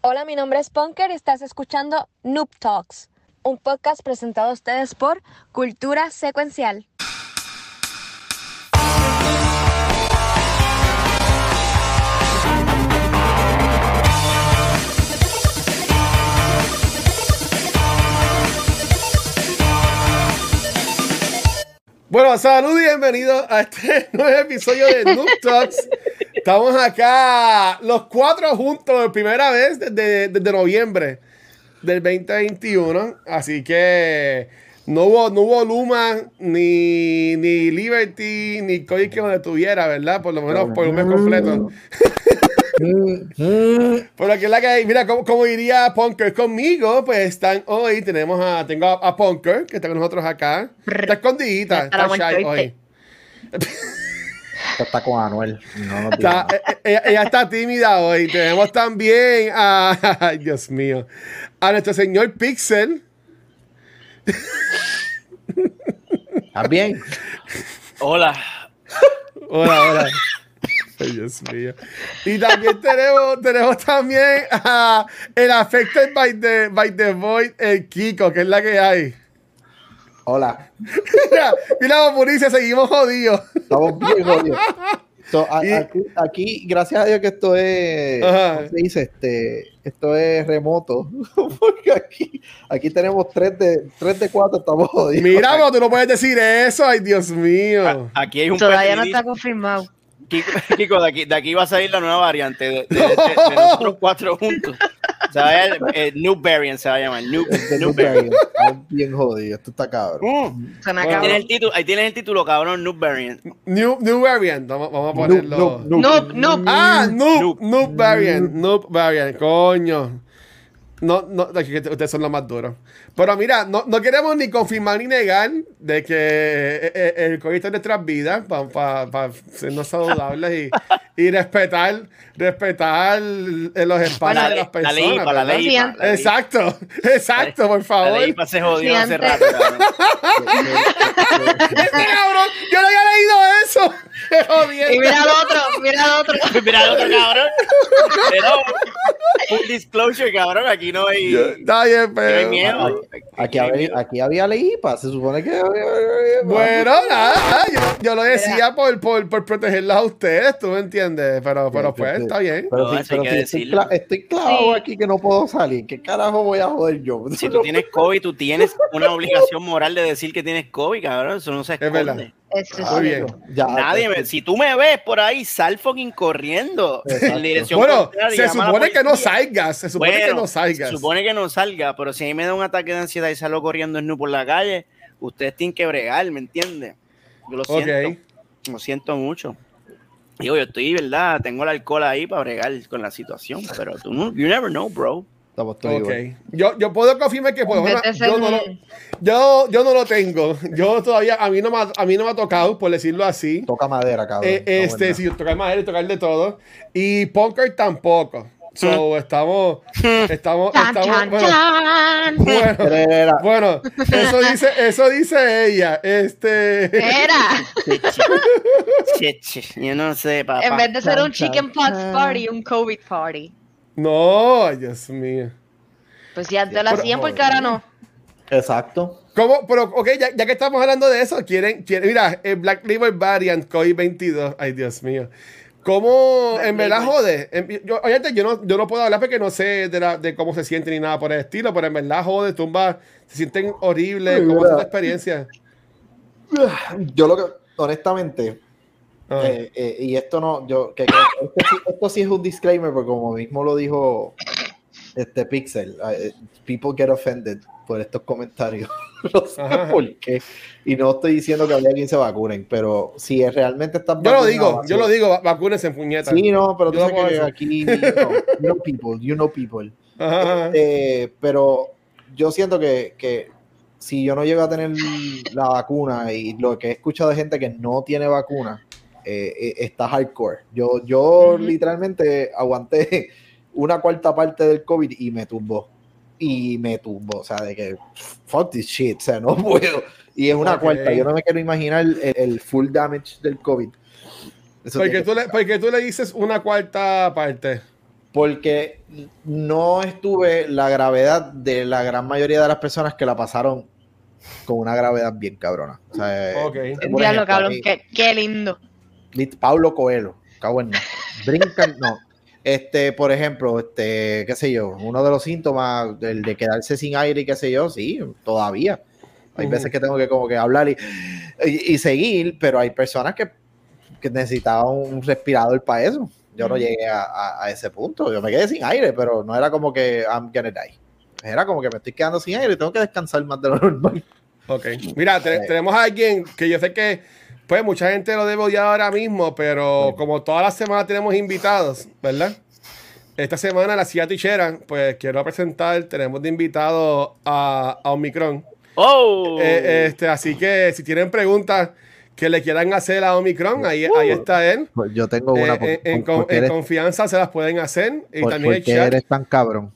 Hola, mi nombre es Punker y estás escuchando Noob Talks, un podcast presentado a ustedes por Cultura Secuencial. Bueno, salud y bienvenidos a este nuevo episodio de Noob Talks. Estamos acá los cuatro juntos por primera vez desde, desde noviembre del 2021. Así que no hubo, no hubo Luma, ni, ni Liberty, ni Cody que nos detuviera, ¿verdad? Por lo menos por un mes completo. Por aquí es la que hay. Mira, como, como diría Punker conmigo, pues están hoy. Tenemos a, tengo a, a Punker, que está con nosotros acá. Está escondidita, Está shy hoy. Esto está con Anuel. No, no Está- eh, eh, ella, ella está tímida hoy. Tenemos también a. Ay, Dios mío. A nuestro señor Pixel. ¿Estás bien? Hola. Hola, hola. Ay, Dios mío. Y también tenemos, tenemos también a el Affected by the, by the Void, el Kiko, que es la que hay. Hola. Mira, mira, Mauricio, seguimos jodidos. Estamos bien jodidos. So, a- Y- aquí, aquí, gracias a Dios que esto es, Ajá. ¿cómo se dice? Este, esto es remoto. Porque aquí, aquí tenemos tres de, tres de cuatro, estamos jodidos. Mira, pero tú no puedes decir eso. Ay, Dios mío. Aquí hay un Todavía no está confirmado. Kiko, Kiko, de, aquí, de aquí va a salir la nueva variante de, de- de- de nosotros cuatro juntos. Se va a llamar, eh, New Variant, se va a llamar. New, Este New Variant. Estamos bien jodidos. Esto está cabrón. Mm. Ahí, tienes el título, ahí tienes el título, cabrón, New Variant. New, new variant. Vamos, vamos a ponerlo. noob, noob. Noob, noob. Ah, noob, Noob. noob variant, noob variant, coño. No, no, ustedes son los más duros. Pero mira, no, no queremos ni confirmar ni negar de que eh, eh, el COVID está en nuestras vidas para sernos saludables y, y respetar, respetar los espacios La de las la ley, personas. para la ¿verdad? ley. Sí, para la ley. Exacto, exacto, por La favor. ley se jodió Sí, hace rato, cabrón. Este cabrón, yo no había leído eso. Jodienda. Y mira al otro, mira al otro. Mira el otro cabrón. Pero, full disclosure, cabrón, aquí no hay, Está bien, no hay pero. miedo. Aquí, había, aquí había leípa, se supone que había. Bueno, nada, yo, yo lo decía por, por, por protegerlos a ustedes, tú me entiendes, pero, pero pues está bien. Pero, No, pero estoy, cla- estoy clavado Sí. aquí que no puedo salir. ¿Qué carajo voy a joder yo? Si tú tienes COVID, tú tienes una obligación moral de decir que tienes COVID, cabrón. Eso no se esconde. verdad. Eso es Muy bien. Ya, Nadie me- si tú me ves por ahí, sal fucking corriendo Exacto. en dirección Bueno, se supone que no salgas, se supone que Bueno, no salgas. Se supone que no salga, pero si a mí me da un ataque de ansiedad y salgo corriendo en nu por la calle, ustedes tienen que bregar, ¿me entiendes? Yo lo siento, lo siento mucho. Digo, yo estoy, ¿verdad? Tengo el alcohol ahí para bregar con la situación, pero tú no, you never know, bro. Estamos todos Ok. igual. Yo, yo puedo confirmar que por lo menos, Vete a ser yo, no lo, yo, yo no lo tengo. Yo todavía, a mí no me, ha- a mí no me ha tocado, por decirlo así. Toca madera, cabrón. Eh, No, este, verdad. sí, tocar madera y tocar de todo. Y Punker tampoco. So, estamos, estamos, Chan, estamos, chan, bueno, chan. bueno, bueno, eso dice, eso dice ella. Este, Era. Yo no sé, papá. En vez de ser un chicken pox party, un COVID party. No, ay, Dios mío. Pues ya te lo hacían porque ahora no. Exacto. ¿Cómo? Pero, ok, ya, ya que estamos hablando de eso, quieren, quieren mira, el Black Label Variant COVID-22, ay, Dios mío. ¿Cómo, Black en verdad, jode? En- yo, obviamente, yo no, yo no puedo hablar porque no sé de, la- de cómo se siente ni nada por el estilo, pero en verdad, jode, tumba, se sienten horribles, ¿cómo es tu experiencia? Yo lo que, honestamente, Ah. eh, eh, y esto no, yo, que, que esto, sí, esto sí es un disclaimer, porque como mismo lo dijo este Pixel, eh, people get offended por estos comentarios. no sé Ajá. por qué. Y no estoy diciendo que había quien se vacunen, pero si es- realmente están Yo lo digo, yo lo digo, va- vacúnense en puñetas. Sí, no, pero tú sabes que aquí, know, you know people, you know people. Ajá. Eh, pero yo siento que, que si yo no llego a tener la vacuna y lo que he escuchado de gente que no tiene vacuna, eh, eh, está hardcore. Yo, yo literalmente aguanté una cuarta parte del COVID y me tumbó. Y me tumbó, o sea, de que fuck this shit, o sea, no puedo. Y es una cuarta, yo no me quiero imaginar el, el full damage del COVID. Eso Porque tú, le, porque tú le dices una cuarta parte. porque no estuve la gravedad de la gran mayoría de las personas que la pasaron con una gravedad bien cabrona. O sea, Ok. eh, cabrón, mí- qué lindo. Pablo Coelho, cago en. Brincan, no. Este, por ejemplo, este, qué sé yo, uno de los síntomas, el de quedarse sin aire y qué sé yo, sí, todavía. Hay Ujú. veces que tengo que como que hablar y, y, y seguir, pero hay personas que, que necesitaban un respirador para eso. Yo no Ujú. llegué a, a- a ese punto. Yo me quedé sin aire, pero no era como que I'm gonna die. Era como que me estoy quedando sin aire y tengo que descansar más de lo normal. Ok. Mira, te- Eh. tenemos a alguien que yo sé que, pues, mucha gente lo debe odiar ahora mismo, pero como todas las semanas tenemos invitados, ¿verdad? Esta semana la silla tichera, pues quiero presentar, tenemos de invitado a, a Omicron. ¡Oh! Eh, este, así que si tienen preguntas que le quieran hacer a Omicron, ahí, ahí está él. Pues yo tengo una. Eh, por- en, en por- con- porque en eres- confianza se las pueden hacer. Y por- también el porque chat. eres tan cabrón.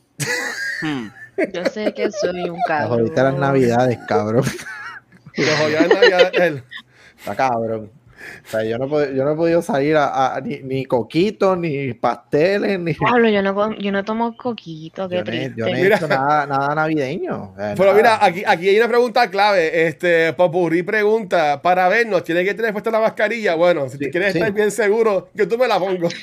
Hmm. Yo sé que soy un cabrón. jodiste las navidades, cabrón. Los jodió en Navidad, él. Está cabrón. O sea, yo no, yo no he podido salir a, a- ni, ni coquitos, ni pasteles, ni. Pablo, yo no, yo no tomo coquito, qué Yo no yo no he Mira. hecho nada, nada navideño. Pero nada. mira, aquí, aquí hay una pregunta clave. Este, Popurrí pregunta: para vernos, ¿tiene que tener puesta la mascarilla? Bueno, si Sí, te quieres sí. estar bien seguro, yo tú me la pongo.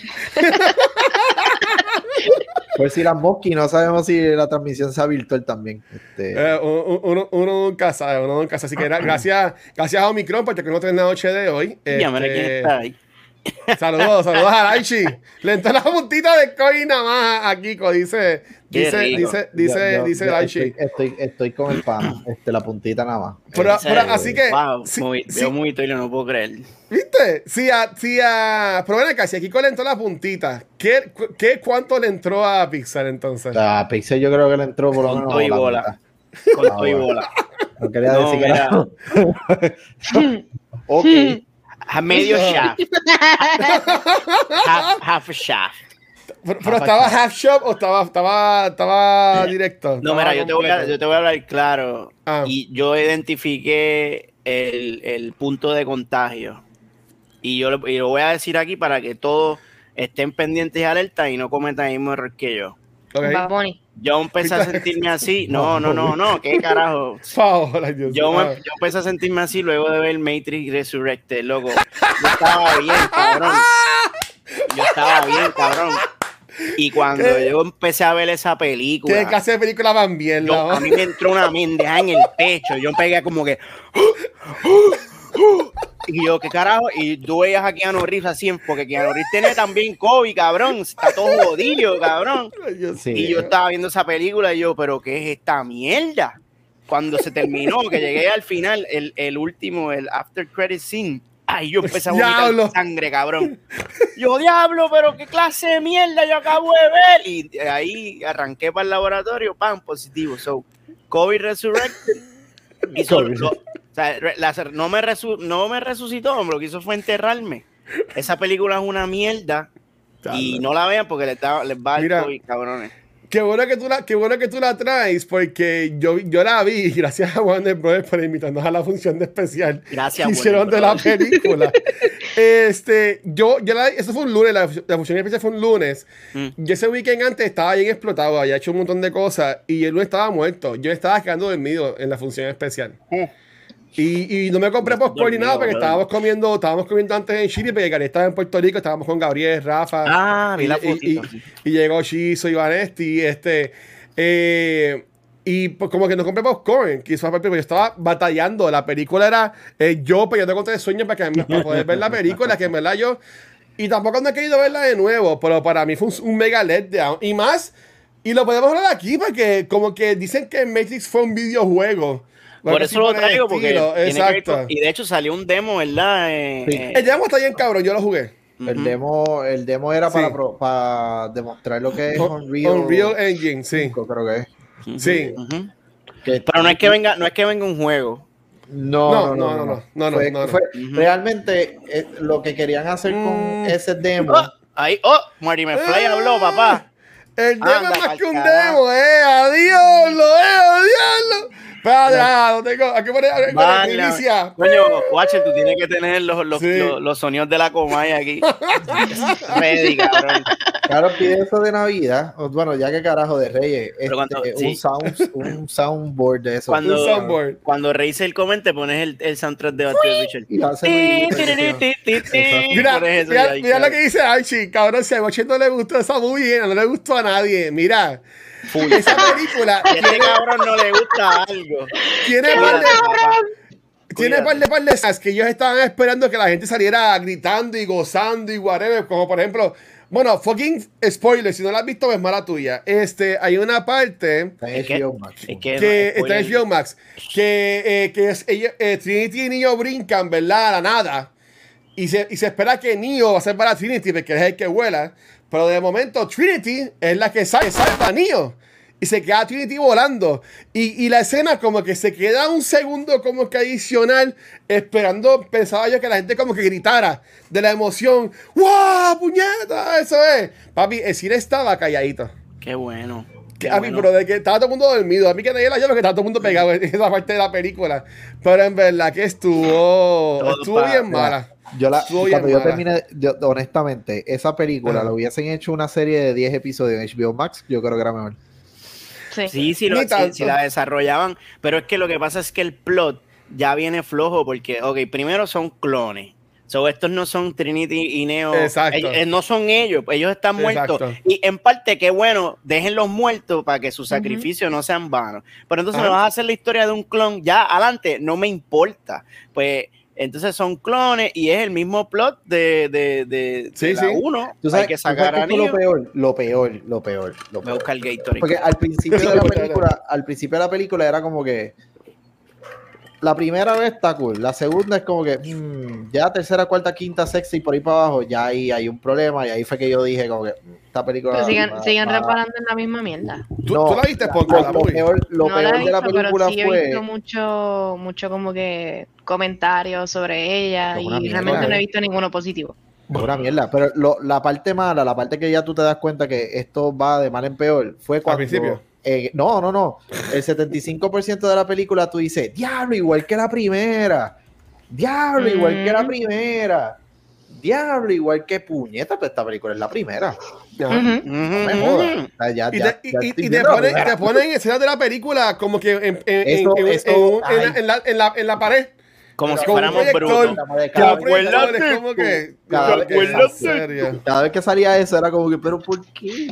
Pues si las mosquis, no sabemos si la transmisión sea virtual también. Este, Eh, uno, uno, uno nunca sabe, uno nunca sabe. Así que gra- gracias, gracias a Omicron por tenernos en la noche de hoy. Ya me quién Este, está ahí. Saludos, saludos a Laichi. Le entró la puntita de coin nada más a Kiko, dice, dice, dice, dice, yo- yo- dice yo Laichi. Estoy, estoy, estoy con el pan, este, la puntita nada más. Pero, pero así que, Wow, muy, sí, veo muy y no puedo creer. ¿viste? Sí, a, sí, a, pero ven acá, si a Kiko le entró la puntita, ¿qué, qué, ¿cuánto le entró a Pixar entonces? A Pixel yo creo que le entró por lo Con menos todo y la bola. Con todo y bola. No quería No, decir que era. ok. A medio shaft. half, half a shaft. Pero, pero estaba half shop o estaba, estaba, estaba directo. No, Estaba mira, yo te, voy a, yo te voy a hablar claro. Ah. Y yo identifiqué el, el punto de contagio. Y yo lo, y lo voy a decir aquí para que todos estén pendientes y alerta y no cometan el mismo error que yo. Ok. Bad Bunny. Yo empecé a sentirme así. No, no, no, no. ¿Qué carajo? Yo, me- yo empecé a sentirme así luego de ver Matrix Resurrected, loco. Yo estaba bien, cabrón. Yo estaba bien, cabrón. Y cuando ¿Qué? yo empecé a ver esa ¿Qué película, clase de película van bien? yo- no? a mí me entró una mendeja en el pecho. Yo pegué como que. Y yo, ¿qué carajo? Y tú veías a Keanu Reeves así, porque Keanu Reeves tiene también COVID, cabrón. Está todo jodido, cabrón. Sí. Y yo estaba viendo esa película y yo, ¿pero qué es esta mierda? Cuando se terminó, que llegué al final, el, el último, el after credit scene, ay, yo empecé a vomitar sangre, cabrón. Yo, diablo, pero qué clase de mierda yo acabo de ver. Y de ahí arranqué para el laboratorio, pam, positivo. So, COVID Resurrected. hizo COVID. lo- sea, no, me resu- no me resucitó, lo que hizo fue enterrarme. Esa película es una mierda. Y no la vean porque les, da- les va el Mira. COVID, cabrones. Qué bueno que tú la, qué bueno que tú la traes, porque yo, yo la vi, gracias a Warner Brothers por invitarnos a la función de especial Gracias, que hicieron de la película. este, yo, yo la, eso fue un lunes, la, la función especial fue un lunes. Mm. Yo ese weekend antes estaba bien explotado, había hecho un montón de cosas y el lunes estaba muerto. Yo estaba quedando dormido en la función especial. Eh. Y, y no me compré popcorn ni nada porque estábamos comiendo, estábamos comiendo antes en Chile, porque Gary estaba en Puerto Rico, estábamos con Gabriel, Rafa. Ah, vi la y, y- y llegó Shizo y Vanesti, este, eh, y pues como que no compré popcorn, que eso yo estaba batallando, la película era eh, yo peleando contra el sueño para, que, para poder ver la película, que en verdad yo, y tampoco no he querido verla de nuevo, pero para mí fue un, un mega letdown, y más, y lo podemos hablar aquí, porque como que dicen que Matrix fue un videojuego. Por eso lo traigo, porque tiene que exacto. con- y de hecho salió un demo, ¿verdad? Eh, Sí. eh, El demo está bien cabrón, yo lo jugué. El demo, el demo era para, pro- para demostrar lo que es Un Unreal, Unreal Engine, sí. 5, creo que es. Sí. Que- Pero no es que venga, no es que venga un juego. No, No, no, no, no, no, no, Fue- no, no. fue- Ujú. Realmente eh, lo que querían hacer con Mm. ese demo. Oh, ahí, oh, Marty McFly habló, papá. El demo Anda es más que un carajo. demo, eh. Adiós, lo eh, adiós. Espérate, ah, no tengo. Aquí pone aquí pone Vale. primicia. Coño, Watcher, tú tienes que tener los, los, Sí. los, los sonidos de la Comay aquí. Ready, cabrón. Claro, pide eso de Navidad. Bueno, ya que carajo de Reyes. Pero este, cuando- un, sí. sound, un soundboard de eso. Cuando, Un soundboard. cuando Razer comente, pones el, el soundtrack de Battle Richard. Mira, pones eso mira, mira lo que dice Archie, cabrón. Si a Boche no le gustó esa movie, no le gustó a nadie. Mira, Full. esa película este cabrón no le gusta algo. tiene par de, tiene par de par de esas que ellos estaban esperando que la gente saliera gritando y gozando y whatever. Como por ejemplo, bueno, fucking spoiler, si no la has visto, es mala tuya. Este, hay una parte Está en Es que- HBO Max. Es que, que no, está en. HBO Max, que, eh, que es, ellos, eh, Trinity y Neo brincan, ¿verdad? A la nada. Y se, y se espera que Neo va a ser para Trinity, porque es el que vuela. Pero de momento Trinity es la que sale, salva a Neo. Y se queda Trinity volando. Y, y la escena como que se queda un segundo como que adicional, esperando, pensaba yo que la gente como que gritara de la emoción. ¡Wow! ¡Puñeta! Eso es. Papi, el cine estaba calladito. Qué bueno. Que a mí, bueno. pero de que estaba todo el mundo dormido. A mí que nadie la lleva que estaba todo el mundo pegado en esa parte de la película. Pero en verdad que estuvo, Todo estuvo bien mala. Yo la, Estuvo bien cuando yo mala. terminé, yo- honestamente, esa película Ajá. la hubiesen hecho una serie de 10 episodios en HBO Max, yo creo que era mejor. Sí. Sí, sí, lo- sí, sí la desarrollaban, pero es que lo que pasa es que el plot ya viene flojo porque, ok, primero son clones. So, estos no son Trinity y Neo. Exacto. Ellos- eh, no son ellos, ellos están muertos. Exacto. Y en parte, qué bueno, déjenlos muertos para que sus sacrificios no sean vanos. Pero entonces me vas a hacer la historia de un clon ya adelante, no me importa. Pues entonces son clones y es el mismo plot de, de, de, Sí, de la sí. uno. ¿Tú sabes, Hay que tú sabes sacar qué a lo peor? Lo peor, lo peor, lo Voy a peor. buscar Gatorade. Porque al principio de la película, al principio de la película era como que la primera vez está cool, la segunda es como que mm, ya tercera, cuarta, quinta, sexta y por ahí para abajo ya ahí hay un problema y ahí fue que yo dije como que mm, esta película Pero siguen, va- siguen va- reparando en la misma mierda. ¿Tú, No, tú la viste, lo, la lo peor, lo no peor la he de la visto, película pero sí he fue visto mucho, mucho como que comentarios sobre ella y mierda. realmente no he visto ninguno positivo. Una mierda, pero lo- la parte mala, la parte que ya tú te das cuenta que esto va de mal en peor, fue cuando... principio? Eh, no, no, no. El 75% de la película tú dices, diablo, igual que la primera. Diablo, igual que la primera. Diablo, igual que puñeta, pero esta película es la primera. Y ya- te, ponen, primera. te ponen escenas de la película como que en, la- pared. Como si fuéramos brutos. Cada-. Cada vez que salía eso era como que, pero ¿por qué?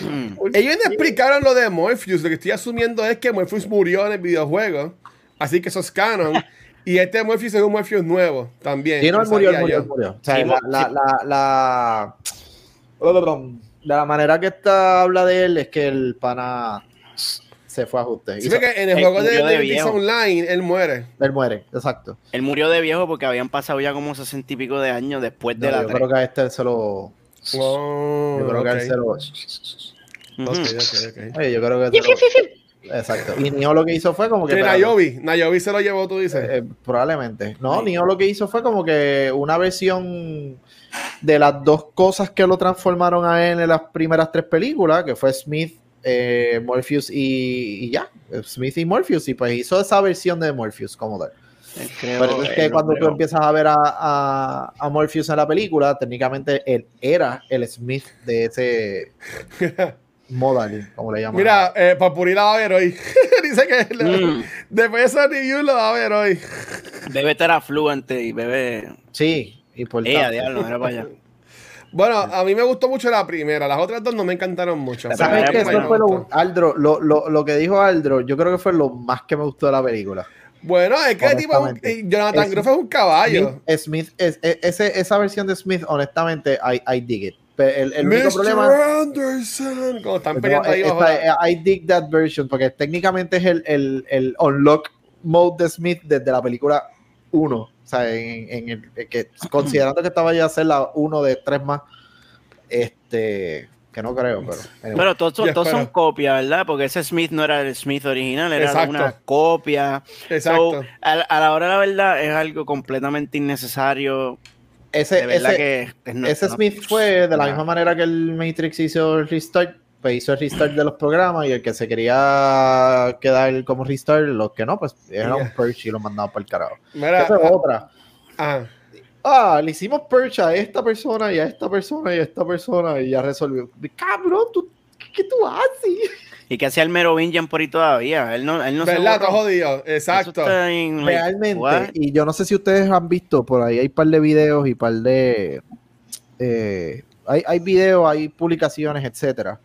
Mm. ¿Por Ellos no explicaron lo de Morpheus. Lo que estoy asumiendo es que Morpheus murió en el videojuego. Así que eso es canon. y este Morpheus es un Morpheus nuevo también. Sí, no, él que murió, murió, murió. O sea, Sí, la, la, la, la, de la manera que esta habla de él es que el pana se fue a ajuste. Sí, porque en el juego de, de. Online, él muere. él muere, exacto. Él murió de viejo porque habían pasado ya como sesenta y pico de años después de No, la yo 3. creo que a este él se lo. Oh, Yo creo que él se lo. Ujú. Ok, ok, ok. Oye, yo creo que. lo- Exacto. Y Nio lo que hizo fue como que. Nayobi, Nayobi se lo llevó, tú dices. eh, probablemente. No, Nio lo que hizo fue como que una versión de las dos cosas que lo transformaron a él en las primeras tres películas, que fue Smith, eh, Morpheus y, y ya. Smith y Morpheus. Y pues hizo esa versión de Morpheus como tal. Creo- Pero es que eh, cuando tú empiezas a ver a, a, a Morpheus en la película, técnicamente él era el Smith de ese modal, como le llaman. Mira, eh, Papuri la va a ver hoy. Dice que le- Mm. después de esa review lo va a ver hoy. Bebe terafluente y bebe. Sí, importante. Ella, diablo, era para allá. Bueno, a mí me gustó mucho la primera. Las otras dos no me encantaron mucho. La ¿Sabes qué? es Eso fue lo. Aldro, lo, lo, lo que dijo Aldro, yo creo que fue lo más que me gustó de la película. Bueno, es que tipo, eh, Jonathan Groff es un caballo. Smith, Smith es, es- ese- esa versión de Smith, honestamente, I, I dig it. El, el único Mr. problema. Anderson. Como están peleando ahí esta- bajo la- I dig that version, porque técnicamente es el, el, el unlock mode de Smith desde la película 1. O sea, en, en el, que, considerando que esta vaya a ser la 1 de 3 más, este, que no creo, pero. anyway. Pero todos, todos son copias, ¿verdad? Porque ese Smith no era el Smith original, era Exacto. una copia. Exacto. So, a, a la hora de la verdad es algo completamente innecesario. ese De ese, que es no- ese no- Smith fue de la misma manera que el Matrix hizo el restart, pues hizo el restart de los programas y el que se quería quedar como restart, los que no, pues era un purge y lo mandaban para el carajo. Mira, Esa es otra. ah, Ah, le hicimos purge a esta persona y a esta persona y a esta persona y ya resolvió. Cabrón, ¿tú, ¿qué, qué tú haces? Y que hacía el Merovingian por ahí todavía. Él no, él no se ¿Verdad? Está jodido. Exacto. está en, like, Realmente, what? y yo no sé si ustedes han visto, por ahí hay un par de videos y par de... eh, hay, hay videos, hay publicaciones, etcétera,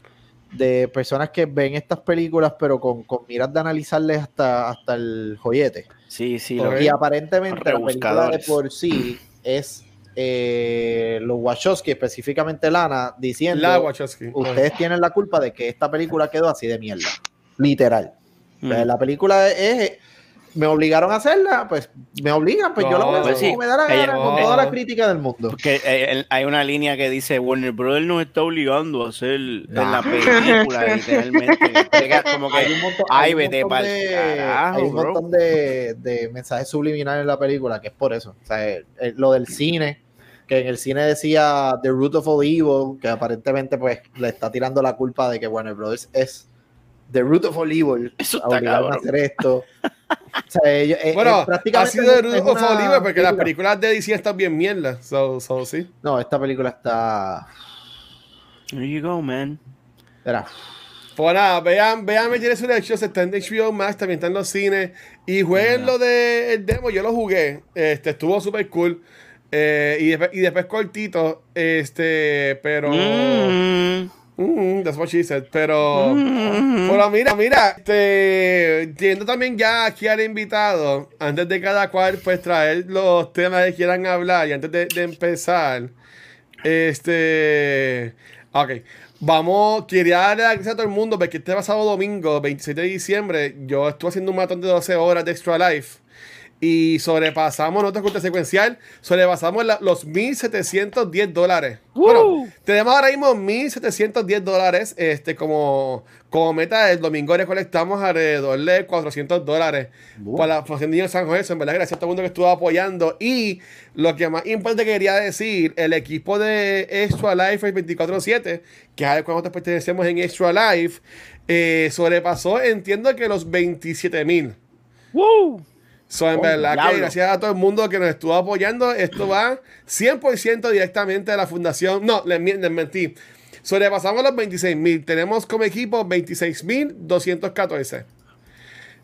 de personas que ven estas películas, pero con, con miras de analizarles hasta, hasta el joyete. Sí, sí. Lo, Y aparentemente la película de por sí es eh, los Wachowski, específicamente Lana, diciendo La Wachowski. ustedes tienen la culpa de que esta película quedó así de mierda. Literal. Mm. La película es, me obligaron a hacerla, pues me obligan, pues yo la voy a hacer pues sí. como me da la gana, con toda la crítica del mundo. Porque eh, hay una línea que dice Warner Brothers nos está obligando a hacer en Nah. la película, literalmente. como que, Hay un montón, ay, hay un vete montón de, carajo, hay un bro. montón de, de mensajes subliminales en la película, que es por eso. O sea, el- el- lo del cine, que en el cine decía The Root of All Evil, que aparentemente pues le está tirando la culpa de que Warner Brothers es The Root of All Evil, Eso a está a hacer esto. O sea, ellos- eh, Bueno, eh, prácticamente ha sido el es Rudolph una Oliver porque las película- películas de DC están bien mierda. So, so, sí. No, esta película está... There you go, man. Era, Pues nada, vean, vean Resurrections, está en HBO Max, también está en los cines. Y jueguen lo de el demo, yo lo jugué. Este, estuvo súper cool. Eh, y, después, y después cortito, este, pero... Mm. Mm, that's what she said. Pero... Mm. Bueno, mira, mira, este, yendo también ya aquí al invitado, antes de cada cual, pues traer los temas que quieran hablar y antes de, de empezar, este, ok, vamos, quería darle las gracias a todo el mundo porque este pasado domingo, 26 de diciembre, yo estuve haciendo un maratón de 12 horas de Extra Life y sobrepasamos nuestro corte secuencial, sobrepasamos la- los 1.710 dólares. Bueno, tenemos ahora mismo 1.710 dólares este, como, como meta. El domingo recolectamos alrededor de 400 dólares para la Fundación Niño San José. En verdad, gracias a todo el mundo que estuvo apoyando. Y lo que más importante quería decir, el equipo de Extra Life 24-7, que es al cual nosotros pertenecemos en Extra Life, eh, sobrepasó, entiendo que los 27 mil. So, en Oh, verdad que gracias a todo el mundo que nos estuvo apoyando. Esto va 100% directamente de la fundación. No, les, les mentí. Sobrepasamos los 26 mil. Tenemos como equipo 26 mil 214.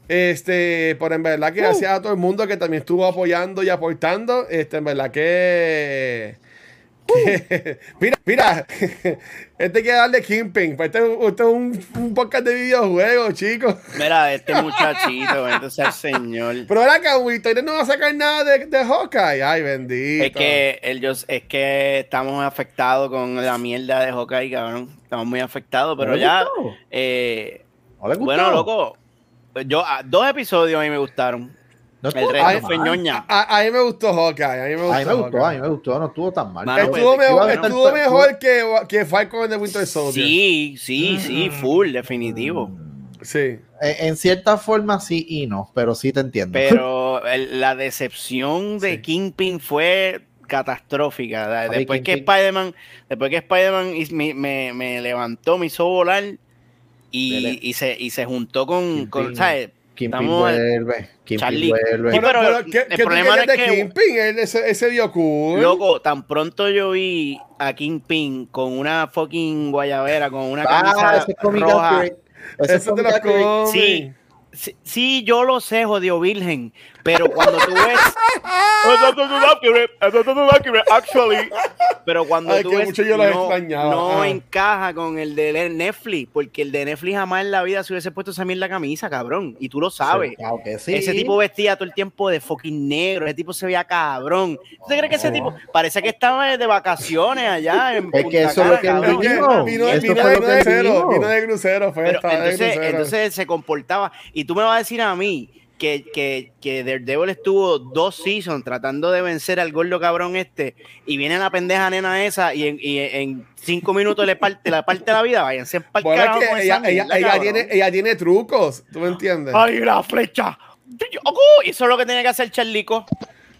Este, por en verdad que gracias a todo el mundo que también estuvo apoyando y aportando. Este, en verdad que. mira, mira, este hay que darle Kingpin. Pues este, este es un, un podcast de videojuegos, chicos. Mira, este muchachito, entonces el señor. Pero ahora que Wisteria no va a sacar nada de, de Hawkeye. Ay, bendito. Es que, el, yo- es que estamos afectados con la mierda de Hawkeye, cabrón. Estamos muy afectados, pero ¿No le ya. eh, bueno, loco. Yo, ah, dos episodios a mí me gustaron. No El resto fue mal. ñoña. A, a mí me gustó Hawkeye. A mí me gustó. A mí me gustó, Hawkeye. a mí me gustó, no estuvo tan mal. Mano, Estuvo pues, mejor, estuvo mejor que, que Falcon de Winter Soldier. Sí, sí, sí, full, definitivo. Sí. En, en cierta forma sí y no, pero sí te entiendo. Pero el- la decepción de Sí. Kingpin fue catastrófica. Después que Spider-Man, después que Spider-Man is- me, me- me levantó, me hizo volar y, y se, y se juntó con, con. ¿sabes? Kingpin vuelve, Kingpin vuelve. Sí, Pero, pero ¿qué, el qué problema es de que- Kingpin? Él- ese, ese vio cool. Loco, tan pronto yo vi a Kingpin con una fucking guayabera, con una Ah, camisa ese roja. accurate. Ese es Eso te comic lo accurate. comen. Sí, sí, sí, yo lo sé, jodido virgen, pero cuando tú ves... Actually, pero cuando Ay, tú ves, mucho yo lo no, no Ah. encaja con el de Netflix, porque el de Netflix jamás en la vida se hubiese puesto esa mierda camisa, cabrón, y tú lo sabes. Claro que sí. Ese tipo vestía todo el tiempo de fucking negro, ese tipo se veía cabrón. ¿Tú te crees que ese tipo parece que estaba de vacaciones allá en Es que Punta eso es lo Cana, que cabrón? vino, Eso vino fue de crucero, vino de fue crucero. entonces se comportaba. Y tú me vas a decir a mí que, que, que Daredevil estuvo dos seasons tratando de vencer al gordo cabrón este. Y viene la pendeja nena esa y en, y en cinco minutos le parte la parte de la vida. Váyanse en pa'l Bueno, es que ella, ella, ella tiene, ella tiene trucos, ¿tú me entiendes? ¡Ay, la flecha! ¡Oh! Eso es lo que tiene que hacer Charlico.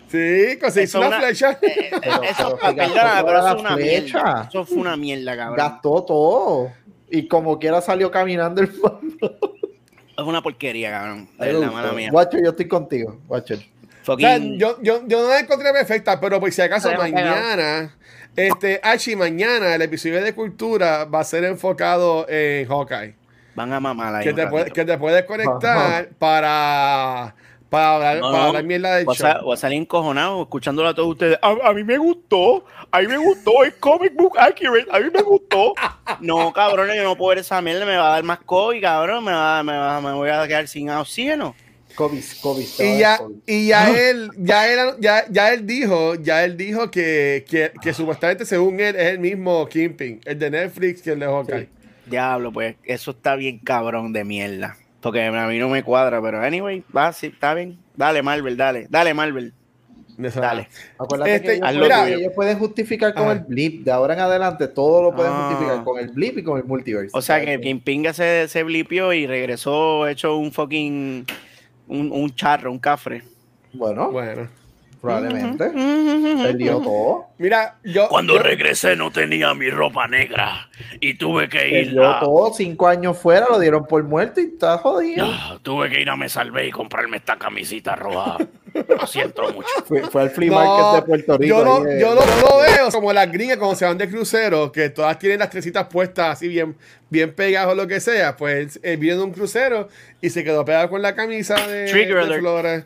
Sí, que se hizo Eso una una- flecha. Eh, Pero- eso, pero eso es una flecha. mierda. Eso fue una mierda, cabrón. Gastó todo. y como quiera salió caminando el fondo. Es una porquería, cabrón. De verdad, mala mía. Guacho, yo estoy contigo. Guacho. O sea, Fucking- yo, yo, yo no la encontré perfecta, pero por si acaso mañana, este, Archie, mañana el episodio de cultura va a ser enfocado en Hawkeye. Van a mamar ahí. Que te, puede- que te puedes conectar para, para hablar, No, para no, hablar mierda del voy a, show. sa- voy a salir encojonado escuchándolo a todos ustedes. A, a mí me gustó, a mí me gustó, es comic book accurate, a mí me gustó. No, cabrón, yo no puedo ver esa mierda, me va a dar más COVID, cabrón, me, va, me, va- me voy a quedar sin oxígeno. COVID, COVID. Y ya, COVID. y ya él, ya él, ya, ya él dijo, ya él dijo que, que, que supuestamente según él es el mismo Kingpin, el de Netflix que el de Hawkeye. Diablo, pues eso está bien cabrón de mierda. Porque a mí no me cuadra, pero anyway, va, sí, está bien. Dale, Marvel, dale, dale, Marvel. Dale. Acuérdate Este, que ellos, tuyo. ellos pueden justificar con Ajá. el blip. De ahora en adelante, todo lo pueden Ah. justificar con el blip y con el multiverse. O sea que Kingpinga se, se blipió y regresó hecho un fucking. Un, un charro, un cafre. Bueno, Bueno. Probablemente. Perdió todo. Mira, yo. Cuando yo- regresé no tenía mi ropa negra y tuve que ir Perdió a... todo. Cinco años fuera, lo dieron por muerto y está jodido. Ah, tuve que ir a Me Salvé y comprarme esta camisita roja. Lo siento mucho. Fue, fue al flea No, market de Puerto Rico. Yo, no, ahí, eh. yo, no, lo veo como las gringas cuando se van de crucero, que todas tienen las tresitas puestas así bien, bien pegadas o lo que sea. Pues él vino de un crucero y se quedó pegado con la camisa de, Trigger de alert. Flores.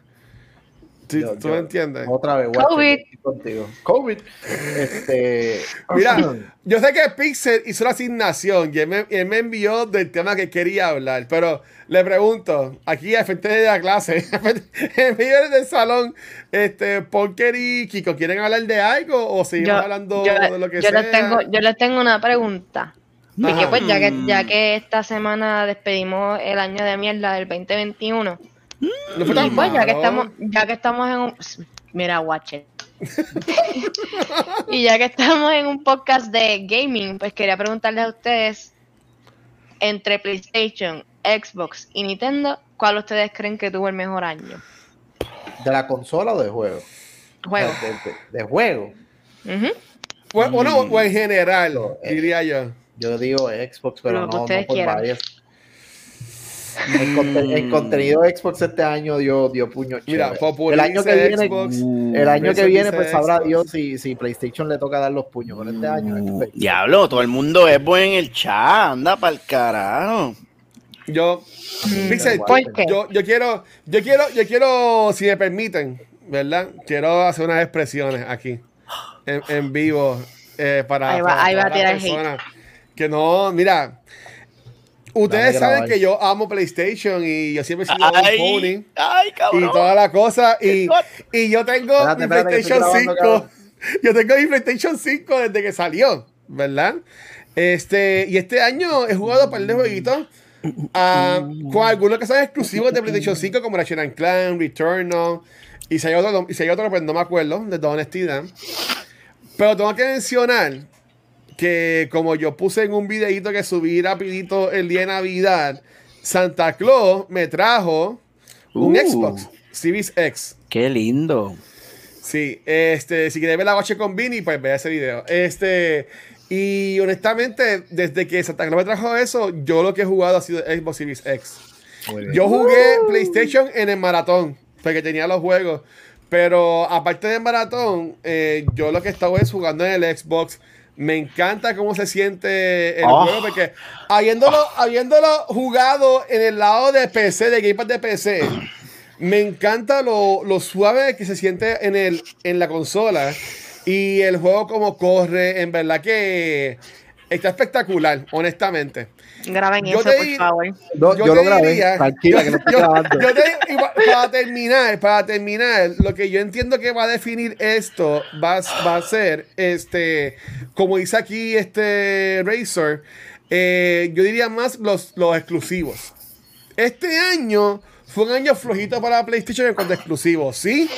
Sí, Yo- ¿Tú yo- me entiendes? Otra vez, guacho, COVID. contigo. COVID. Este. Mira, yo sé que Pixel hizo la asignación y él me, y él me envió del tema que quería hablar, pero le pregunto, aquí al frente de la clase, en medio del salón, este, Porker y Kiko, ¿quieren hablar de algo o seguimos Yo, hablando yo- de lo que yo sea? les tengo, yo les tengo una pregunta. Porque pues ya que, ya que esta semana despedimos el año de mierda del 2021, No fue tan y pues ya que estamos, ya que estamos en un mira watch it. y ya que estamos en un podcast de gaming, pues quería preguntarles a ustedes entre PlayStation, Xbox y Nintendo, ¿cuál ustedes creen que tuvo el mejor año? ¿De la consola o de juego? Juego. De, de- de juego. Ujú. O, o no, o en general, eh. diría yo. Yo digo Xbox, pero no, no por quieran. varias. Conte- en contenido Xbox este año dio, dio puño Mira, el año que viene, Xbox, el año que viene, pues sabrá Xbox. Dios si, si PlayStation le toca dar los puños. Pero este año Uh, es Diablo, todo el mundo es buen en el chat, anda pa'l carajo. Yo, Pixel, ¿Por qué? yo, yo quiero, yo quiero, yo quiero, si me permiten, ¿verdad? Quiero hacer unas expresiones aquí, en, en vivo, eh, para, Ahí va- para ahí va a tirar hate. personas Que no, mira, ustedes saben grabar. que yo amo PlayStation y yo siempre he sido un Ay, pony ay, y cabrón. toda la cosa, y, y yo tengo Espérate, mi espérate, PlayStation grabando, 5, yo tengo mi PlayStation 5 desde que salió, ¿verdad? Este, y este año he jugado un par de jueguitos ah, con algunos que son exclusivos de PlayStation 5, como Ratchet and Clank, Returnal, y si hay otro, y si hay otro pues no me acuerdo, de toda honestidad. Pero tengo que mencionar que como yo puse en un videito que subí rapidito el día de Navidad, Santa Claus me trajo un Uh. Xbox Series X. Qué lindo. Sí, este, si quieres ver la watch con Vini, pues ve ese video. Este, y honestamente, desde que Santa Claus me trajo eso, yo lo que he jugado ha sido Xbox Series X. Yo jugué PlayStation en el maratón, porque tenía los juegos. Pero aparte del maratón, eh, yo lo que he estado es jugando en el Xbox. Me encanta cómo se siente el Oh. juego, porque habiéndolo, habiéndolo jugado en el lado de PC, de Gamepad de PC, me encanta lo, lo suave que se siente en, el, en la consola. Y el juego como corre, en verdad que está espectacular, honestamente. Graben Yo eso, te por favor. No, yo lo grabé. diría- Tranquila, que no estoy grabando. yo te- para terminar, para terminar, lo que yo entiendo que va a definir esto va, va a ser, este, como dice aquí este Razer, eh, yo diría más los, los exclusivos. Este año fue un año flojito para PlayStation en cuanto a exclusivos, ¿sí?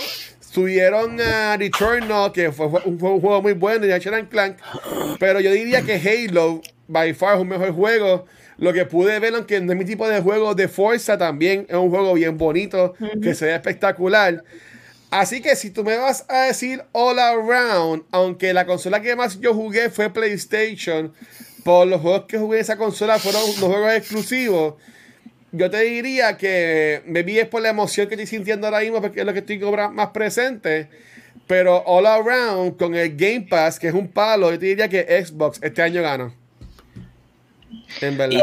Subieron a Returnal, que fue, fue un, fue un juego muy bueno, y Ratchet and Clank. Pero yo diría que Halo, by far, es un mejor juego. Lo que pude ver, aunque no es mi tipo de juego, de Forza también es un juego bien bonito, que se ve espectacular. Así que si tú me vas a decir all around, aunque la consola que más yo jugué fue PlayStation, por los juegos que jugué en esa consola fueron los juegos exclusivos, yo te diría que me vi es por la emoción que estoy sintiendo ahora mismo, porque es lo que estoy más presente. Pero all around, con el Game Pass, que es un palo, yo te diría que Xbox este año gana. En Y, verdad.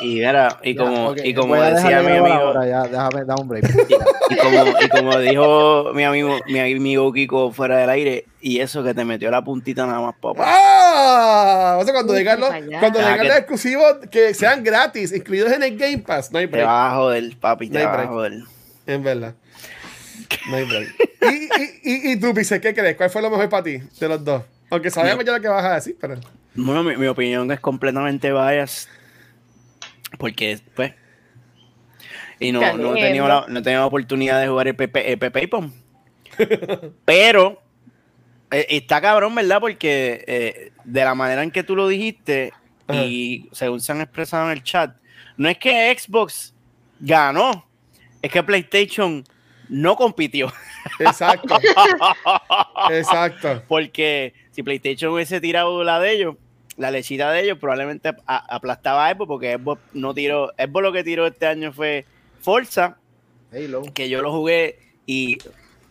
y, y, y, mira, y Ya, como, y como decía mi amigo, ahora, ya, déjame dar un break. y como, y como dijo mi amigo, mi amigo Kiko fuera del aire, y eso que te metió la puntita nada más, papá. ¡Ah! O sea, cuando llegan los, cuando Ah, llegan los exclusivos que sean gratis, incluidos en el Game Pass, no hay Te break. vas a joder, papi, No te hay vas a break. joder. En verdad. No hay break. ¿Y, y, y, y tú, Pise, qué crees? ¿Cuál fue lo mejor para ti de los dos? Aunque sabemos ya lo que vas a decir, pero. Bueno, mi, mi opinión es completamente bias. Porque, pues. Y no, no, he tenido la, no he tenido la oportunidad de jugar el Pepe, el Pong. Pero. eh, está cabrón, ¿verdad? Porque eh, de la manera en que tú lo dijiste y según se han expresado en el chat, no es que Xbox ganó, es que PlayStation no compitió. Exacto. Exacto. Porque si PlayStation hubiese tirado la de ellos, la lechita de ellos, probablemente a- aplastaba a Xbox, porque Xbox no tiró. Xbox lo que tiró este año fue Forza, Halo. que yo lo jugué y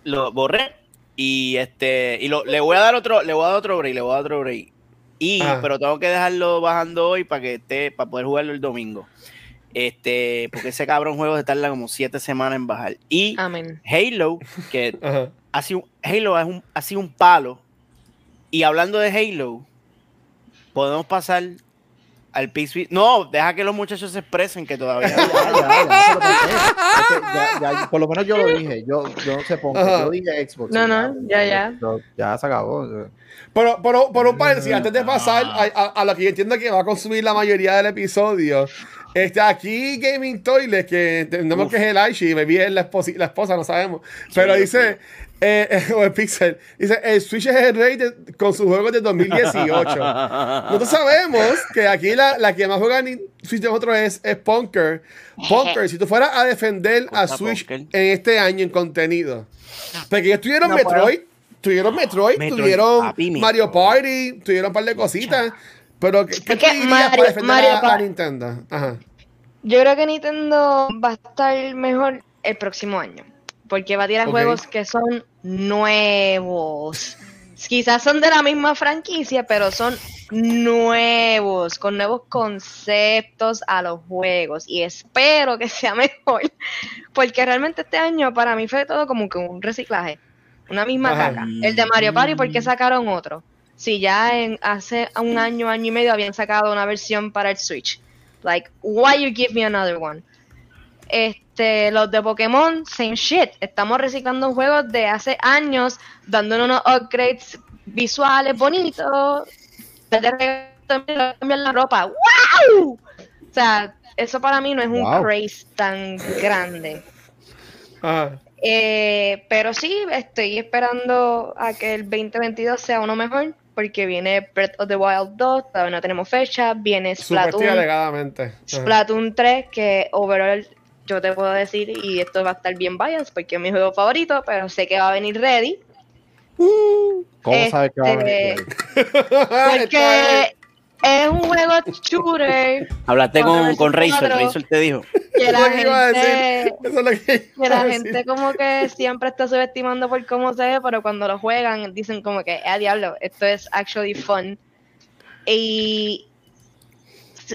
lo borré. Y este, y lo, le voy a dar otro, le voy a dar otro break, le voy a dar otro break. Y, Ah. pero tengo que dejarlo bajando hoy para que esté, para poder jugarlo el domingo. Este, porque ese cabrón juego se tarda como siete semanas en bajar. Y Amén. Halo, que ha sido, Halo es un, ha sido un palo. Y hablando de Halo, podemos pasar al piso. No, deja que los muchachos se expresen, que todavía. Ya, ya, ¿por lo menos yo lo dije. Yo, yo no sé, pongo. Ajá. Yo dije Xbox. No, no, ya, ya. ya se acabó. Pero, pero, por un paréntesis, antes de pasar a, a- a lo que yo entiendo que va a consumir la mayoría del episodio, este, aquí Gaming Toilet, que entendemos que es el Aishi, maybe es la, la esposa, no sabemos, pero dice, eh, eh, o el Pixel, dice, el Switch es el rey de- con sus juegos de 2018. Nosotros sabemos que aquí la, la que más juega en Switch de nosotros es, es Punker. Punker, si tú fueras a defender a Switch Punker. en este año en contenido, porque ellos tuvieron No Metroid, tuvieron Metroid, Metroid, tuvieron papi. Mario Party, tuvieron un par de cositas, pero ¿qué, qué que dirías Mario- para defender Mario a, Nintendo? Ajá. Yo creo que Nintendo va a estar mejor el próximo año. Porque va a tirar juegos que son nuevos. Quizás son de la misma franquicia, pero son nuevos, con nuevos conceptos a los juegos. Y espero que sea mejor. Porque realmente este año para mí fue todo como que un reciclaje. Una misma caca. El de Mario Party, ¿por qué sacaron otro? Si ya en hace un año, año y medio habían sacado una versión para el Switch. Like, why you give me another one? Este, los de Pokémon, same shit. Estamos reciclando juegos de hace años, dándonos unos upgrades visuales bonitos. De cambian la ropa. ¡Wow! O sea, eso para mí no es un Wow. craze tan grande. Ajá. Eh, pero sí, estoy esperando a que el 2022 sea uno mejor, porque viene Breath of the Wild 2, todavía no tenemos fecha, viene Splatoon. Splatoon 3, que overall yo te puedo decir, y esto va a estar bien biased, porque es mi juego favorito, pero sé que va a venir ready, ¿Cómo sabes que va a Este, venir? porque es un juego shooter Hablaste con, con Razor. Razor te dijo. que la lo que iba a decir. gente... Eso es lo que que la gente como que siempre está subestimando por cómo se ve, pero cuando lo juegan dicen como que, ah, diablo, esto es actually fun. Y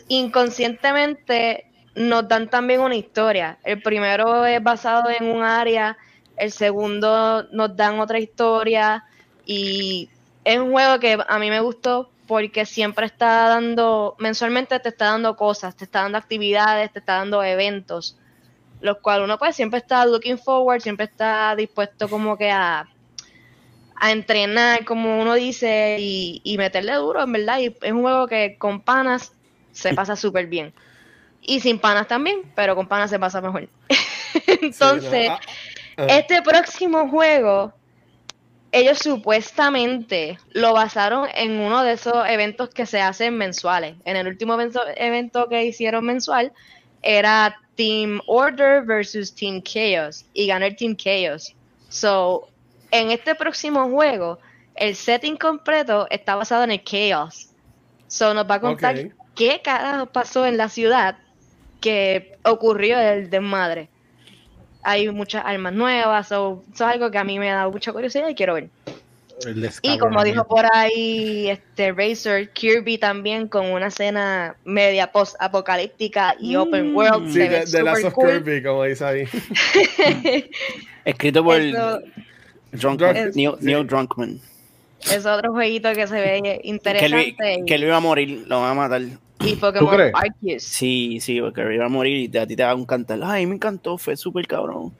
inconscientemente nos dan también una historia. El primero es basado en un área, el segundo nos dan otra historia y es un juego que a mí me gustó porque siempre está dando, mensualmente te está dando cosas, te está dando actividades, te está dando eventos los cuales uno pues siempre está looking forward, siempre está dispuesto como que a, a entrenar, como uno dice, y, y meterle duro, en verdad. Y es un juego que con panas se pasa súper bien. Y sin panas también, pero con panas se pasa mejor. Entonces, Sí, no, ah, ah. este próximo juego, ellos supuestamente lo basaron en uno de esos eventos que se hacen mensuales. En el último evento, que hicieron mensual era Team Order versus Team Chaos y ganó el Team Chaos. So, en este próximo juego, el setting completo está basado en el Chaos. So nos va a contar qué carajo pasó en la ciudad que ocurrió el desmadre. Hay muchas armas nuevas, so, eso es algo que a mí me ha dado mucha curiosidad y quiero ver. Y como dijo por ahí este Razer, Kirby también con una escena media post-apocalíptica y open world. Sí, de, de Last super of cool. Kirby, como dice ahí. Escrito por Eso- Drunkman, Es- Neil, Neil Drunkman. Es otro jueguito que se ve Que él, interesante. que él iba a morir, lo van a matar. Y Pokémon? Arceus. Sí, sí, porque iba a morir y te- a ti te va a encantar. Ay, me encantó, fue súper cabrón.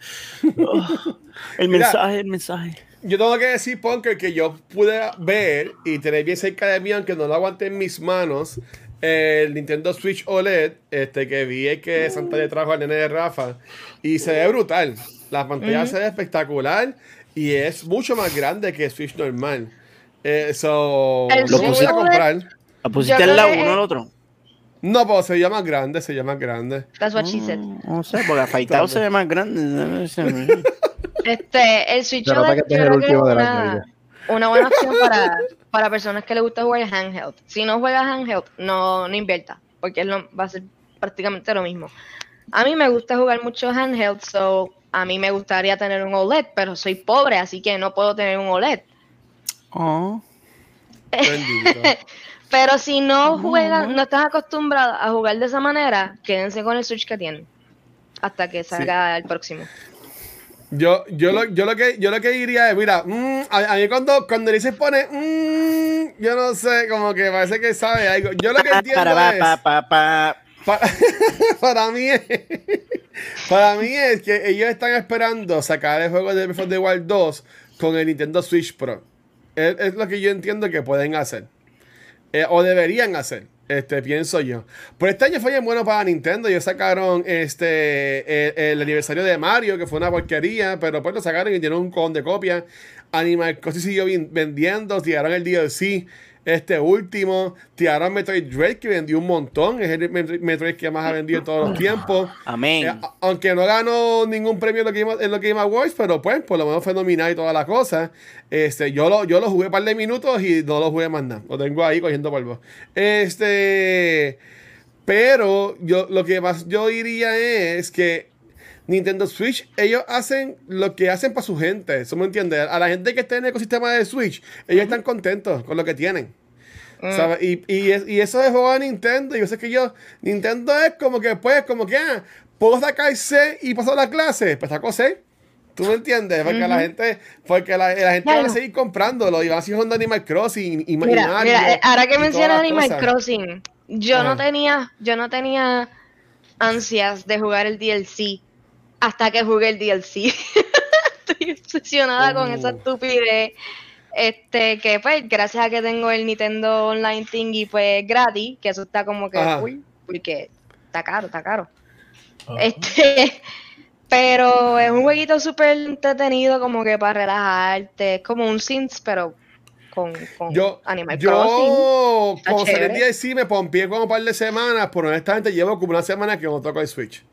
Oh, el Mira. mensaje, el mensaje. Yo tengo que decir, Punker, que yo pude ver y tener bien cerca de mí, aunque no lo aguanté en mis manos, el Nintendo Switch OLED, este que vi que Santa le trajo al nene de Rafa, y se ve brutal. La pantalla se ve espectacular y es mucho más grande que el Switch normal. Eh, so, El lo puse a OLED comprar. ¿La pusiste al lado uno al otro? No, pero se llama grande, se llama grande. That's what she said. No sé, porque afeitado se ve más grande. Este, el Switch OLED que este yo creo que es una, buena opción para, para personas que les gusta jugar handheld. Si no juegas handheld, no, no invierta, porque es lo- va a ser prácticamente lo mismo. A mí me gusta jugar mucho handheld, so a mí me gustaría tener un OLED, pero soy pobre, así que no puedo tener un OLED. Oh. Pero si no juegan, no están acostumbrados a jugar de esa manera, quédense con el Switch que tienen. Hasta que salga el próximo. Yo, yo, lo, yo, lo que, yo lo que diría es, mira, mm, a, a mí cuando, cuando dice pone, mm, yo no sé, como que parece que sabe algo. Yo lo que entiendo Para, pa, es, pa, pa, pa. para, para mí es, para mí es que ellos están esperando sacar el juego de Breath of the Wild 2 con el Nintendo Switch Pro. Es, es lo que yo entiendo que pueden hacer. Eh, o deberían hacer. Este, pienso yo. Por este año fue bien bueno para Nintendo. Ellos sacaron este el, aniversario de Mario, que fue una porquería, pero pues lo sacaron y dieron un con de copia. Animal Crossing siguió ven- vendiendo, tiraron el DLC. Este último, tiraron Metroid Dread, que vendió un montón. Es el Metroid que más ha vendido en todos los tiempos. Amén. Eh, aunque no ganó ningún premio en los Game, en los Game Awards, pero pues por lo menos fue nominado y toda la cosa. Este, yo lo, yo lo jugué un par de minutos y no lo jugué más nada. Lo tengo ahí cogiendo polvo. Este, pero yo lo que más yo diría es que Nintendo Switch, ellos hacen lo que hacen para su gente. ¿Eso me entiende? A la gente que está en el ecosistema de Switch, ellos están contentos con lo que tienen. ¿sabes? Y, y, es- y eso es juego de Nintendo. Y yo sé que yo, Nintendo es como que, pues, como que, ah, puedo sacar C y pasar la clase. Pues saco C. ¿Tú me entiendes? Porque la gente, porque la, la gente va a Claro. seguir comprándolo y va a seguir jugando Animal Crossing y, y Mira, Mario mira, eh, ahora que mencionas Animal cosas. Crossing, yo Ajá. no tenía, yo no tenía ansias de jugar el DLC hasta que jugué el DLC. Estoy obsesionada con esa Oh. estupidez. Este, que pues, gracias a que tengo el Nintendo Online Thingy, pues gratis, que eso está como que Ajá. cool, porque está caro, está caro. Ajá. Este, pero es un jueguito súper entretenido, como que para relajarte, es como un Sims, pero con, con Yo, Animal Crossing. yo como salí el chévere. DLC, me pompié como un par de semanas, pero honestamente llevo como una semana que no toco el Switch.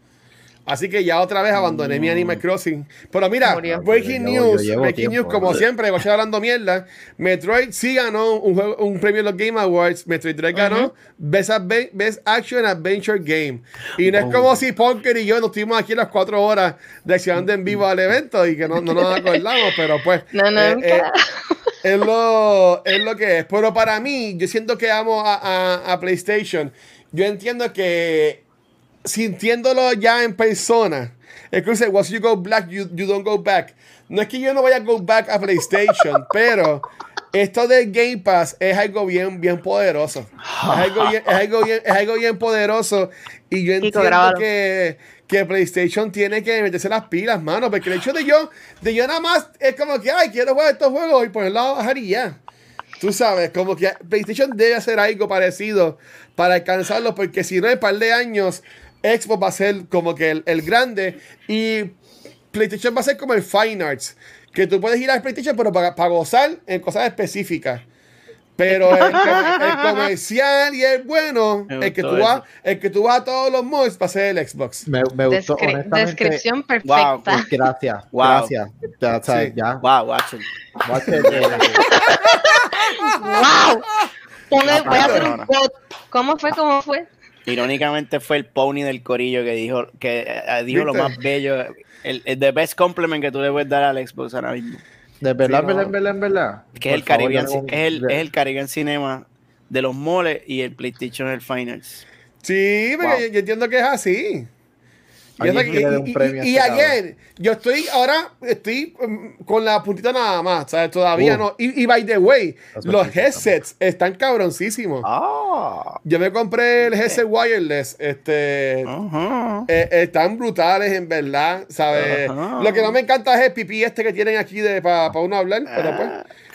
Así que ya otra vez abandoné mi Animal Crossing. Pero mira, breaking Yo llevo- yo news, breaking tiempo, news, como siempre, voy a estar hablando mierda. Metroid sí ganó un, juego, un premio en los Game Awards. Metroid Dread ganó Best, Adve- Best Action Adventure Game. Y no es como si Punker y yo nos estuvimos aquí las cuatro horas reaccionando en vivo al evento y que no, no nos acordamos, pero pues. No, no, eh, eh, es lo, es lo que es. Pero para mí, yo siento que amo a, a- a PlayStation. Yo entiendo que sintiéndolo ya en persona, es que dice, once you go black, you, you don't go back. No es que yo no vaya a go back a PlayStation, pero esto de Game Pass es algo bien, bien poderoso. Es algo bien, es algo bien, es algo bien poderoso. Y yo entiendo que, que PlayStation tiene que meterse las pilas, mano. Porque el hecho de yo, de yo nada más es como que, ay, quiero jugar estos juegos y ponerlo a bajar y ya. Tú sabes, como que PlayStation debe hacer algo parecido para alcanzarlo, porque si no, en un par de años, Xbox va a ser como que el, el grande y PlayStation va a ser como el Fine Arts, que tú puedes ir a PlayStation, pero para, para gozar en cosas específicas. Pero el, com- el comercial y el bueno, el que, tú vas, el que tú vas a todos los mods va a ser el Xbox. Me, me gustó, Descri- honestamente. descripción Wow, perfecta. Pues gracias, Wow. gracias. Ya, Sí. ya. Wow, watch it. Watch it, ¡Wow! Voy a hacer un. ¿Cómo fue? ¿Cómo fue? Irónicamente fue el pony del corillo que dijo que eh, dijo lo más bello, el, el the best compliment que tú le puedes dar al Xbox ahora mismo. De verdad, Sí, verdad, no. verdad, verdad. Que es el favor, Caribbean, es el, es el Caribbean Cinema de los moles y el PlayStation el Finals. Sí, Wow. yo, yo entiendo que es así. Y, este ayer, yo estoy ahora, estoy mm, con la puntita nada más, ¿sabes? Todavía Uh. no. Y, by the way, los headsets están cabroncísimos. Ah, Yo me compré el headset wireless, este, eh, están brutales en verdad, ¿sabes? Lo que no me encanta es el pipí este que tienen aquí de para uno hablar, pero pues.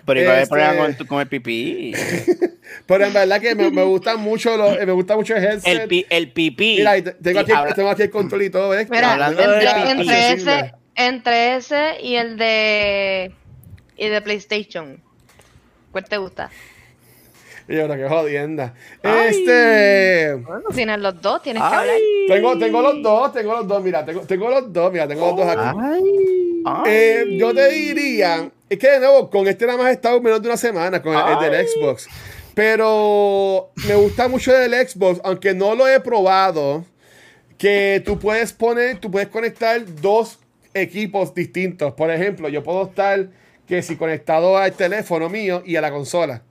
Pero iba a haber Este- problema con, tu- con el pipí. Pero en verdad que me, me gustan mucho los, me gusta mucho el headset. El, pi- el pipí. Mira, tengo aquí, habla- tengo aquí el control y todo, ¿ves? Mira, Hablando entre, de- entre accesible. ese, entre ese y el de y de PlayStation. ¿Cuál te gusta? Y yo, qué jodienda. Ay. Este. Bueno, tienes los dos, tienes que hablar. Tengo, tengo los dos, tengo los dos, mira, tengo, tengo los dos, mira, tengo los dos aquí. Ay. Ay. Eh, yo te diría, es que de nuevo, con este nada más he estado menos de una semana, con el, el del. Xbox. Pero me gusta mucho del Xbox, aunque no lo he probado, que tú puedes poner, tú puedes conectar dos equipos distintos. Por ejemplo, yo puedo estar que si conectado al teléfono mío y a la consola.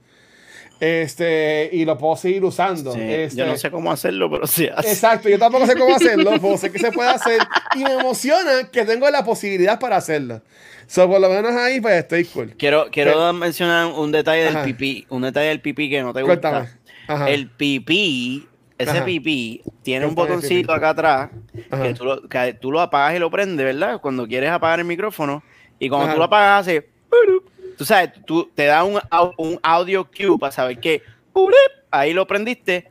Este, y lo puedo seguir usando. Sí, Este, Yo no sé cómo hacerlo, pero sí hace. Exacto, yo tampoco sé cómo hacerlo, pero sé que se puede hacer. Y me emociona que tengo la posibilidad para hacerlo. So, por lo menos ahí, pues estoy cool. Quiero, quiero Eh, mencionar un detalle del Ajá. pipí. Un detalle del pipí que no te gusta. El pipí, ese Ajá. pipí, tiene un botoncito acá atrás que tú, lo, que tú lo apagas y lo prendes, ¿verdad? Cuando quieres apagar el micrófono. Y cuando Ajá. tú lo apagas, hace. Tú sabes, tú te da un, un audio cue para saber que ahí lo prendiste,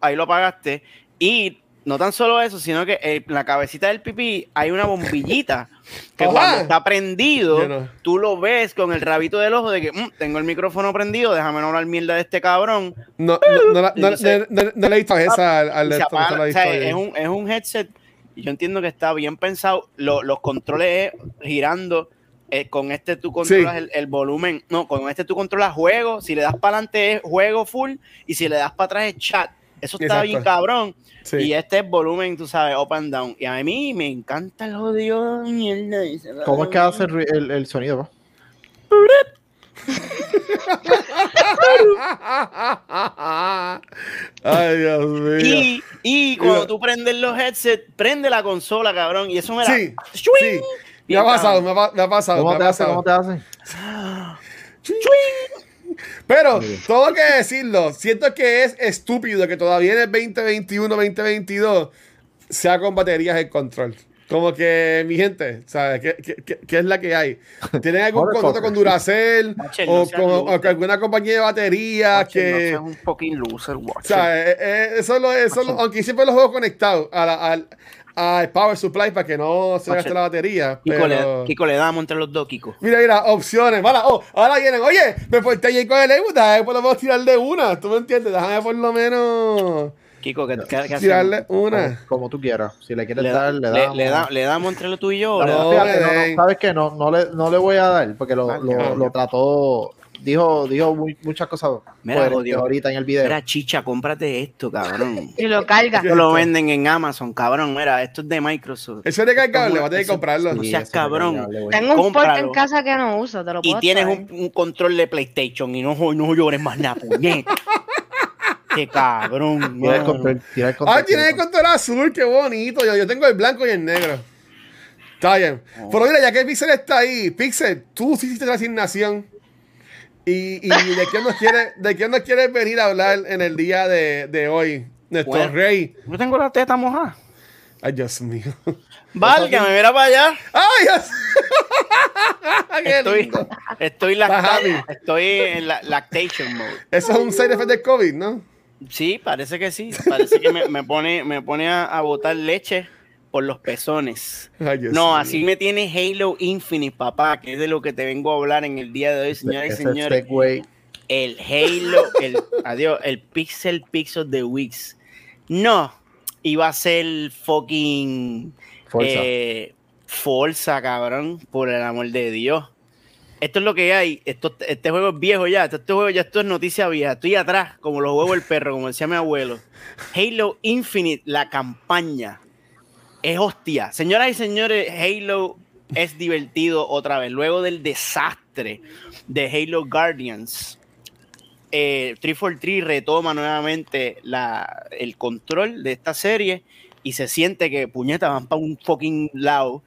ahí lo apagaste. Y no tan solo eso, sino que en la cabecita del pipí hay una bombillita que cuando está prendido, no. tú lo ves con el rabito del ojo de que "Mm, tengo el micrófono prendido, déjame no hablar mierda de este cabrón. No, no, no, le he visto esa al, al esto, apaga, o sea, es, un, es un headset y yo entiendo que está bien pensado. Lo- los controles es girando. Eh, con este tú controlas Sí. el, el volumen. No, con este tú controlas juego. Si le das para adelante es juego full. Y si le das para atrás es chat. Eso está Exacto. bien cabrón. Sí. Y este es volumen, tú sabes, up and down. Y a mí me encanta el odio mierda. ¿Cómo es que hace el, el, el sonido? pa? Ay, Dios mío. Y, y cuando Mira. tú prendes los headsets, prende la consola, cabrón. Y eso me da. Sí, ¡Swing! sí. Me ha pasado, me ha, me ha pasado. me ¿Cómo ha te hace? pasado. ¿Cómo te hace? Pero tengo que decirlo, siento que es estúpido que todavía en el 2021, 2022 sea con baterías el control. Como que, mi gente, ¿sabes? ¿Qué, qué- qué- qué es la que hay? ¿Tienen algún contrato con Duracell o, no con, loser. o con alguna compañía de baterías no que... seas un fucking loser, sea, eh, eh, eso lo, eso lo- aunque siempre los juego conectados a la- al power supply para que no se gaste la batería. Kiko, Pero... le, Kiko, le damos entre los dos, Kiko. Mira, mira, opciones. Mala, oh, ahora vienen. Oye, me porté ayer con el Emu, déjame por lo menos tirar de una. ¿Tú me entiendes? Déjame por lo menos Kiko, ¿qué, qué- qué hacemos? tirarle una. Como, como tú quieras. Si le quieres Le, dar, le, le- damos. le da- le damos entre lo tú y yo. No, le No, fíjate. ¿Sabes qué? No, no, le, no le voy a dar porque lo, lo, lo trató. Dijo, dijo mu- muchas cosas Mira, jodido. ahorita en el video. Mira, chicha, cómprate esto, cabrón. Y lo carga. Esto lo venden en Amazon, cabrón. Mira, esto es de Microsoft. Eso es recargable, va a tener que comprarlo. no seas cabrón. Tengo un port en casa que no uso, te lo puedo Y tienes un, un control de PlayStation y no, no llores más nada, puñeta. Qué cabrón. Tira el mano. control, tira el control. Ah, tienes el control azul, qué bonito. Yo, yo tengo el blanco y el negro. Está bien. Oh. Pero mira, ya que Pixel está ahí, Pixel, tú sí hiciste la asignación. Y, y de quién nos quiere, de quién nos quieres venir a hablar en el día de, de hoy. Nuestro Bueno. rey. Yo tengo la teta mojada. Ay, Dios mío. Válgame, mira para allá. ¡Ay, Dios! Estoy, estoy, happy. estoy en la lactation mode. Eso es un side effect del COVID, ¿no? Sí, parece que sí. Parece que me, me pone, me pone a, a botar leche por los pezones. Ay, No, así me tiene Halo Infinite, papá, que es de lo que te vengo a hablar en el día de hoy, señoras y señores. El Halo, el, adiós, el Pixel Pixel de Wix. No, iba a ser fucking Forza. eh, Forza, cabrón, por el amor de Dios. esto es lo que hay. Esto, este juego es viejo ya. Este, este juego ya esto es noticia vieja. Estoy atrás, como los huevos del perro, como decía mi abuelo. Halo Infinite, la campaña. Es hostia. Señoras y señores, Halo es divertido otra vez. Luego del desastre de Halo Guardians, eh, 343 retoma nuevamente la, el control de esta serie y se siente que puñetas van para un fucking lado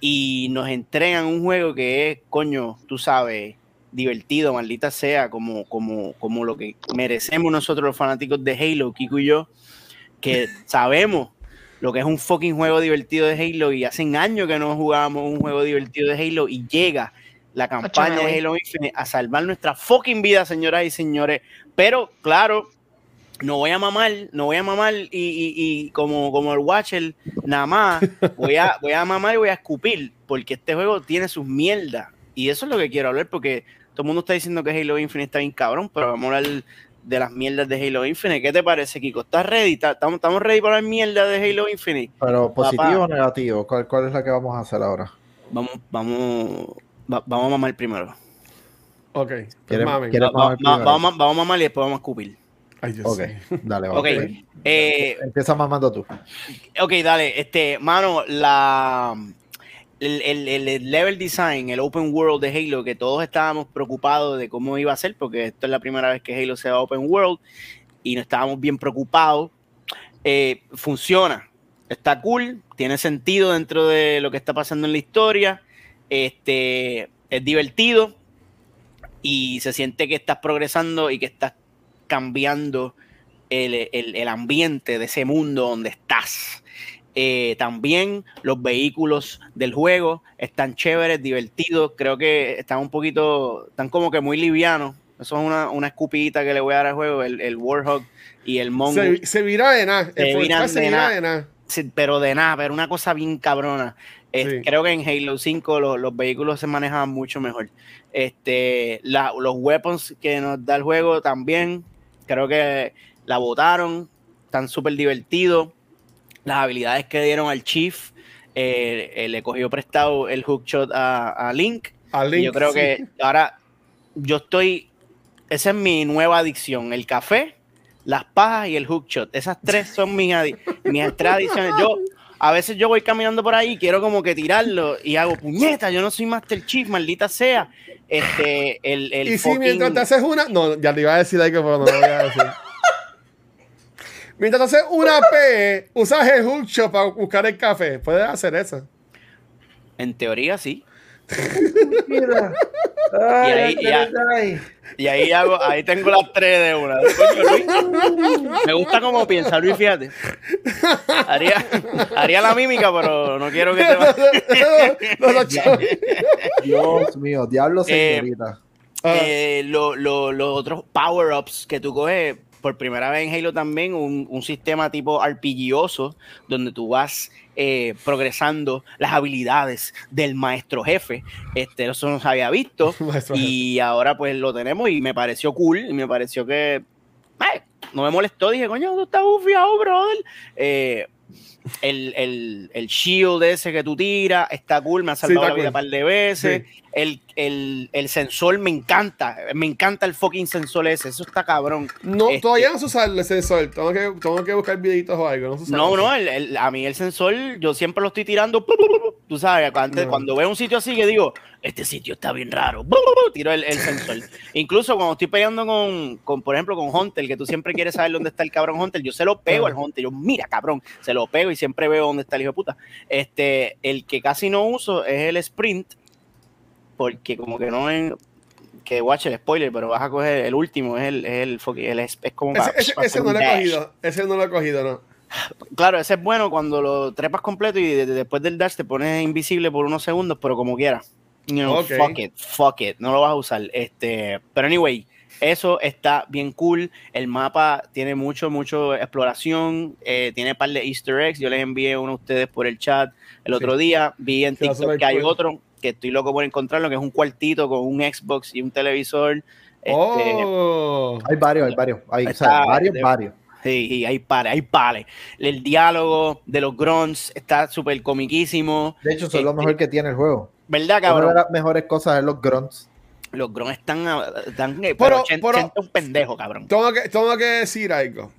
y nos entregan un juego que es, coño, tú sabes, divertido, maldita sea, como, como, como lo que merecemos nosotros los fanáticos de Halo, Kiko y yo, que sabemos lo que es un fucking juego divertido de Halo y hace años que no jugábamos un juego divertido de Halo y llega la campaña de Halo Infinite a salvar nuestra fucking vida, señoras y señores. Pero, claro, no voy a mamar, no voy a mamar y, y, y como, como el Watcher, nada más, voy a, voy a mamar y voy a escupir, porque este juego tiene sus mierdas. Y eso es lo que quiero hablar, porque todo el mundo está diciendo que Halo Infinite está bien cabrón, pero vamos a hablar de las mierdas de Halo Infinite. ¿Qué te parece, Kiko? ¿Estás ready? ¿Estamos, estamos ready para la mierda de Halo Infinite? Pero positivo Papá. o negativo, ¿Cuál, ¿cuál es la que vamos a hacer ahora? Vamos, vamos, va, vamos a mamar primero. Ok, ¿Quieres, mamen. ¿quieres Va- mamar va- primero? vamos, a- vamos a mamar y después vamos a escupir. Ay, Dios Ok, dale, vamos. eh, Empieza mamando tú. Ok, dale, este, mano, la el, el- el- el level design, el open world de Halo, que todos estábamos preocupados de cómo iba a ser, porque esto es la primera vez que Halo se va a open world y no estábamos bien preocupados. eh, funciona, está cool, tiene sentido dentro de lo que está pasando en la historia, este, es divertido y se siente que estás progresando y que estás cambiando el- el ambiente de ese mundo donde estás. Eh, también los vehículos del juego están chéveres, divertidos. Creo que están un poquito, están como que muy livianos. Eso es una, una escupidita que le voy a dar al juego, el, el Warhawk y el Mongoose. Se, se vira de nada. Se se de nada. Sí, pero de nada, pero una cosa bien cabrona. Eh, Sí. Creo que en Halo 5 lo- los vehículos se manejan mucho mejor. Este, la- los weapons que nos da el juego también, creo que la botaron, están súper divertidos. Las habilidades que dieron al Chief, eh, eh, le cogió prestado el hookshot a, a Link. A Y yo creo sí. que ahora yo estoy, esa es mi nueva adicción, el café, las pajas y el hookshot. Esas tres son mis, mis tres adicciones. Yo, a veces yo voy caminando por ahí y quiero como que tirarlo y hago puñeta, yo no soy Master Chief, maldita sea. Este, el, el Y si fucking- mientras te haces una. No, ya te iba a decir ahí que no lo voy a decir. Mientras haces una P, usas el hookshot para buscar el café. Puedes hacer eso. En teoría sí. Mira. Y ahí- ya. Y ahí hago, ahí tengo las tres de una. Coño, Luis, me gusta cómo piensa Luis, fíjate. Haría, haría la mímica, pero no quiero que te No, no, chavo. Dios mío, diablo Eh, señorita. Ah, Eh, lo- lo- los otros power-ups que tú coges por primera vez en Halo también, un, un sistema tipo RPGoso, donde tú vas eh, progresando las habilidades del maestro jefe. Este, eso no se había visto. Y ahora pues lo tenemos y me pareció cool y me pareció que eh, no me molestó. Dije, coño, tú estás bufiado, brother. Eh, el, el, el shield ese que tú tiras está cool, me ha salvado la vida cool. un par de veces. El, el, el sensor me encanta, me encanta el fucking sensor ese, eso está cabrón. No, Este- todavía no se usa el sensor. Tengo que, tengo que buscar videitos o algo. No, se No, no, el- a mí el sensor, yo siempre lo estoy tirando, tú sabes, antes, No. cuando veo un sitio así que digo, este sitio está bien raro, tiro el, el sensor. Incluso cuando estoy peleando con, con, por ejemplo, con Hunter, que tú siempre quieres saber dónde está el cabrón Hunter, yo se lo pego al Hunter, yo, mira, cabrón, se lo pego y siempre veo dónde está el hijo de puta. Este, el que casi no uso es el sprint, porque como que no es, que watch el spoiler, pero vas a coger el último, es el, es el, el- es, es como Ese, para- ese- para ese hacer no lo he cogido. Ese no lo he cogido, no. Claro, ese es bueno cuando lo trepas completo y de- de- después del dash te pones invisible por unos segundos, pero como quiera. You know, Ok. Fuck it, fuck it, no lo vas a usar. Este, pero anyway, eso está bien cool. El mapa tiene mucho, mucho exploración. eh, tiene un par de Easter eggs. Yo les envié uno a ustedes por el chat el otro día. Vi en TikTok que hay cool. otro que estoy loco por encontrarlo, que es un cuartito con un Xbox y un televisor. Este, oh. Hay varios, hay varios. Hay, o sea, está- varios, de- varios. Sí, sí, hay pares, hay pares. El diálogo de los grunts está súper comiquísimo. De hecho, eso es lo Este- mejor que tiene el juego. ¿Verdad, Una de cabrón? las mejores cosas es los grunts. Los Gron están, están eh, Pero- pero, Chen- pero- Chen un pendejo, cabrón. Tengo que, tengo que decir algo.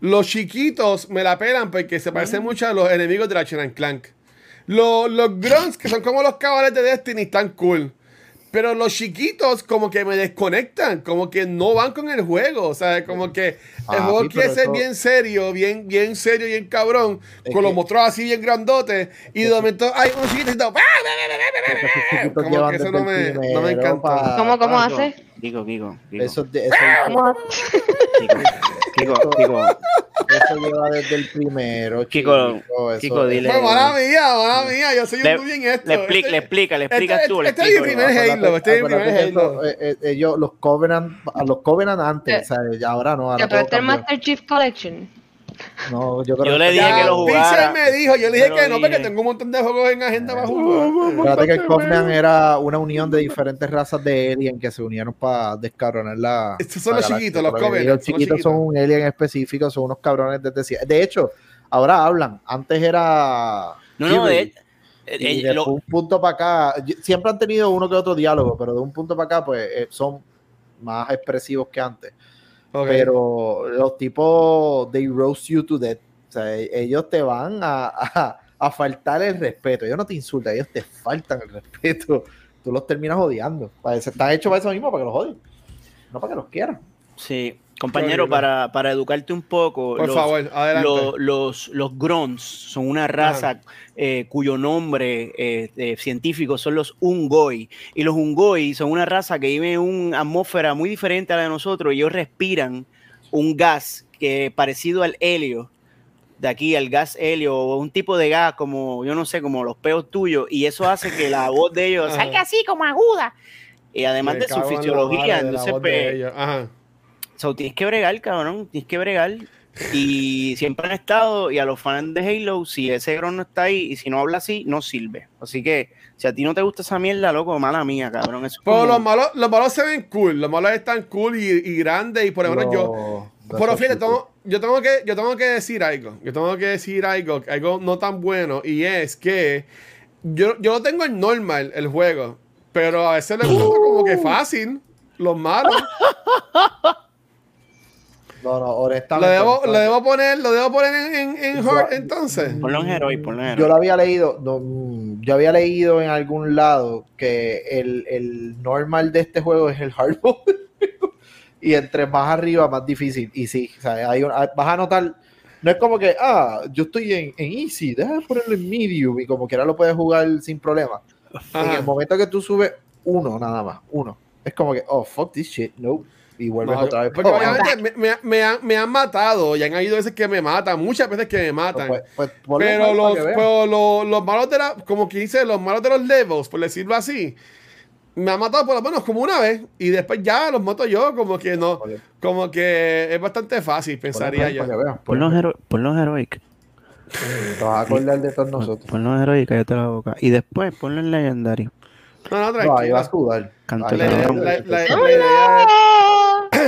Los chiquitos me la pelan porque se parecen mucho a los enemigos de la Clank. Los, los grunts, que son como los cabales de Destiny, están cool. Pero los chiquitos como que me desconectan, como que no van con el juego. O sea, como que el Ah, juego sí, quiere ser eso- bien serio, bien, bien serio, bien cabrón, Es con los que- monstruos así bien grandotes. Y de momento hay un chiquito y todo, Esos chiquitos Como que eso no me, no me encanta. pa- ¿Cómo, cómo hace? Kiko, Kiko, Kiko, Eso, eso, ¿Cómo hace? Kiko, Kiko, Kiko, eso lleva desde el primero. Kiko, chico, eso- Kiko, dile. Pues, mala mía, mala mía, yo soy un Le, noob en esto. le explica, Este- le explica, le este- explicas tú, le este es mi primer Halo, este es mi primer Halo. eh, eh, ellos, los Covenant, a los Covenant antes, Sí. o sea, ahora no. Ahora pero este es el. Master Chief Collection. No, yo creo Yo le que- dije Ya, que lo jugara. Pixel me dijo, yo le dije que no, porque dije. tengo un montón de juegos en agenda para jugar. Acuérdate que el Covenant era una unión de diferentes razas de alien que se unieron para descabronar la. Estos son la los chiquitos, los que Covenant, Los chiquitos son un alien específico, son unos cabrones desde siempre. De hecho, ahora hablan. Antes era. No, no, de, Fury, eh, y eh, de un punto para acá, y- siempre han tenido uno que otro diálogo, pero de un punto para acá, pues eh, son más expresivos que antes. Pero los tipos, they roast you to death. O sea, e- ellos te van a, a, a faltar el respeto. Ellos no te insultan, ellos te faltan el respeto. Tú los terminas odiando. Parece- Está hecho para eso mismo, para que los odien. No para que los quieran. sí, compañero, para, para educarte un poco. Por los- favor, los, los Grons son una raza eh, cuyo nombre eh, eh, científico son los Ungoi. Y los Ungoi son una raza que vive en una atmósfera muy diferente a la de nosotros. Ellos respiran un gas que parecido al helio. De aquí, al gas helio, o un tipo de gas como, yo no sé, como los peos tuyos. Y eso hace que la voz de ellos salga así como aguda. Y además Me de su fisiología, entonces, So, tienes que bregar, cabrón, tienes que bregar. Y siempre han estado, y a los fans de Halo, si ese Gron no está ahí, y si no habla así, no sirve. Así que, si a ti no te gusta esa mierda, loco, mala mía, cabrón. Eso es Pero como- los malos, los malos se ven cool, los malos están cool y, y grandes y por lo menos yo... Pero fíjate, tengo- yo, tengo que, yo tengo que decir algo. Yo tengo que decir algo, algo no tan bueno. Y es que yo, yo lo tengo en normal, el juego. Pero a veces le gusta como que fácil. Los malos. No, no, Lo honestamente. debo, lo debo poner, lo debo poner en, en, en Yo- hard, entonces. Ponlo en Heroi, ponlo en Yo lo había leído, no, mm, yo había leído en algún lado que el, el normal de este juego es el hard mode. y entre más arriba, más difícil. Y sí, o sea, hay un- hay- vas a notar, no es como que, ah, yo estoy en, en easy, déjame ponerlo en medium y como quiera lo puedes jugar sin problema. En Ajá. el momento que tú subes uno nada más, uno, es como que, oh, fuck this shit, no. Y vuelves No, otra vez. porque obviamente me, me- me han, me han matado y han habido veces que me matan, muchas veces que me matan. Pues, pues, Pero los, pero los, los malos de la, como que dice, los malos de los levels, por decirlo así, me han matado por lo menos como una vez y después ya los mato yo, como que no, como que es bastante fácil, pensaría yo. Hero- ponlo en Heroic. Te vas a acordar de todos nosotros. Ponlo en Heroic, cállate la boca. Y después ponlo en Legendary. No, no, No, ahí vas a tranquilo. Canto Ahí La, vas a cabrón. la- la- la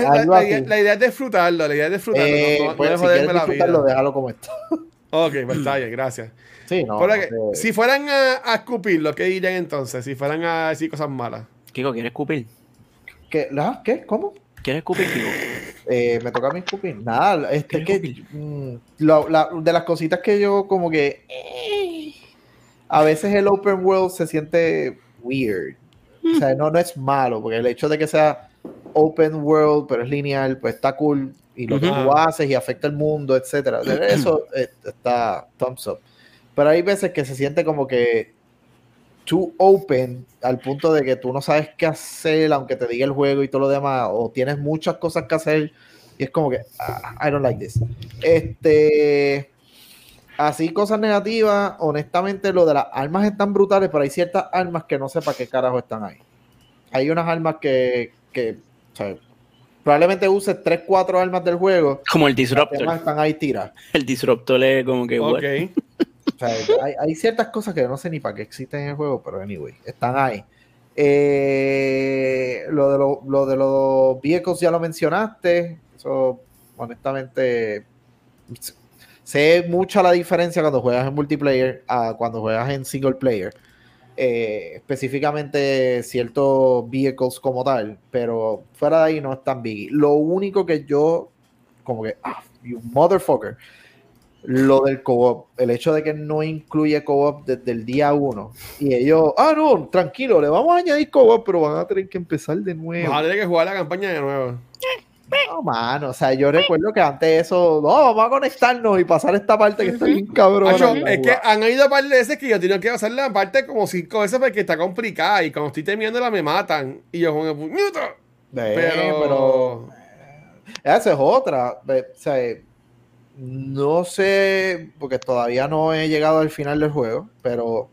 la- idea- la idea es disfrutarlo, la idea es disfrutarlo, Eh, no, pues, si joderme quieres la vida. déjalo como está. Ok, pues está bien, gracias. Sí, no. Pero no que, te- si fueran a, a escupirlo, ¿qué dirían entonces? Si fueran a decir cosas malas. Kiko, ¿quieres escupir? ¿Qué? ¿La? ¿Qué? ¿Cómo? ¿Quieres escupir, Kiko? Eh, me toca a mí escupir. Nada, este ¿Quieres que escupir? mm, lo- la- de las cositas que yo como que eh, a veces el open world se siente weird. O sea, no, no es malo, porque el hecho de que sea open world, pero es lineal, pues está cool. Y lo que Ujú. tú haces y afecta el mundo, etcétera. Eso eh, está thumbs up. Pero hay veces que se siente como que too open al punto de que tú no sabes qué hacer, aunque te diga el juego y todo lo demás, o tienes muchas cosas que hacer y es como que ah, I don't like this. Este, así cosas negativas, honestamente lo de las armas están brutales, pero hay ciertas armas que no sé para qué carajo están ahí. Hay unas armas que, que sea, probablemente uses 3, 4 armas del juego, Como el las Disruptor. están ahí tiradas. El Disruptor es como que, what? Ok. O sea, hay, hay ciertas cosas que no sé ni para qué existen en el juego, pero anyway, están ahí. Eh, lo, de lo, lo de los vehicles ya lo mencionaste. Eso, honestamente, sé mucha la diferencia cuando juegas en multiplayer a cuando juegas en single player. Eh, específicamente ciertos vehicles como tal, pero fuera de ahí no es tan big. Lo único que yo, como que, ah, you motherfucker, lo del co-op, el hecho de que no incluye co-op desde el día uno, y ellos, ah, no, tranquilo, le vamos a añadir co-op, pero van a tener que empezar de nuevo. Vas a tener que jugar la campaña de nuevo. No, mano, o sea, yo recuerdo que antes eso, no, vamos a conectarnos y pasar esta parte que está bien cabrón. Es que han habido un par de veces que yo tengo que pasar la parte como cinco veces porque está complicada y cuando estoy terminándola me matan. Y yo como puñeta. Pero, pero esa es otra. O sea, no sé, porque todavía no he llegado al final del juego, pero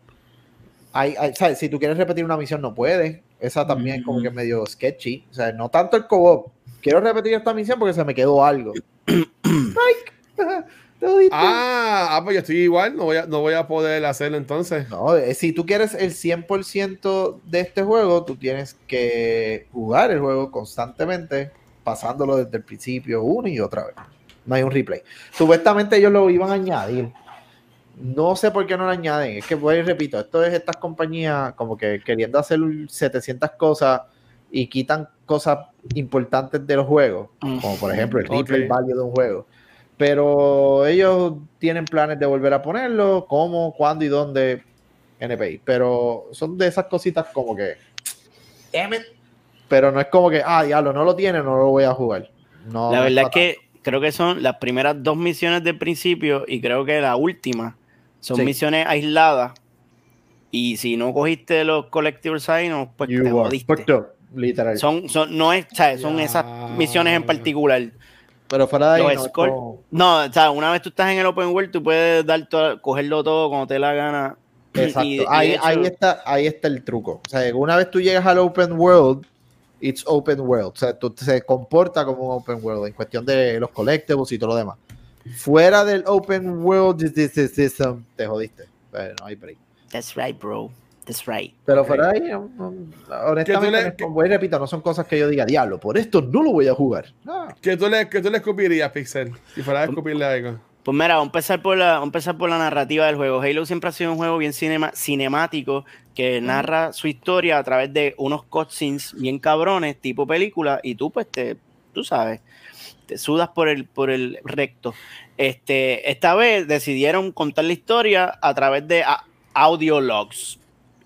hay, hay- ¿sabes? si tú quieres repetir una misión no puedes. Esa también es como que medio sketchy. O sea, no tanto el co-op. Quiero repetir esta misión porque se me quedó algo. Mike. Ah, ah, pues yo estoy igual, no voy a, no voy a poder hacerlo entonces. No, eh, si tú quieres el 100% de este juego, tú tienes que jugar el juego constantemente, pasándolo desde el principio una y otra vez. No hay un replay. Supuestamente ellos lo iban a añadir. No sé por qué no lo añaden. Es que, voy y repito, esto es estas compañías como que queriendo hacer 700 cosas y quitan cosas importantes de los juegos, como por ejemplo el replay Ok. value de un juego. Pero ellos tienen planes de volver a ponerlo, cómo, cuándo y dónde, NPI. Pero son de esas cositas como que, damn it. Pero no es como que, ah, diablo, no lo tiene, no lo voy a jugar. No, La no verdad es que creo que son las primeras dos misiones del principio y creo que la última son Sí. misiones aisladas. Y si no cogiste los collectible signs, pues You te jodiste. Literal. Son, son, no es, ¿sabes? son esas misiones en particular. pero fuera de ahí, no, como- No, o sea, una vez tú estás en el open world, tú puedes dar todo, cogerlo todo cuando te dé la gana. Exacto. Y- y de ahí, hecho- ahí, está, ahí está el truco. O sea, una vez tú llegas al open world, it's open world. O sea, tú, se comporta como un open world en cuestión de los collectibles y todo lo demás. Fuera del open world, this, this, this, um, te jodiste. Pero no hay break. That's right, bro. That's right. Pero fuera de ahí, honestamente, le- es como- voy y repito, no son cosas que yo diga, diablo, por esto no lo voy a jugar. No. ¿Qué tú le, qué tú le escupirías, Pixel? Si fuera a escupirle algo. Pues mira, vamos a empezar por la, vamos a empezar por la narrativa del juego. Halo siempre ha sido un juego bien cinema, cinemático que narra su historia a través de unos cutscenes bien cabrones, tipo película, y tú pues te, tú sabes, te sudas por el, por el recto. Este, esta vez decidieron contar la historia a través de a- audio logs.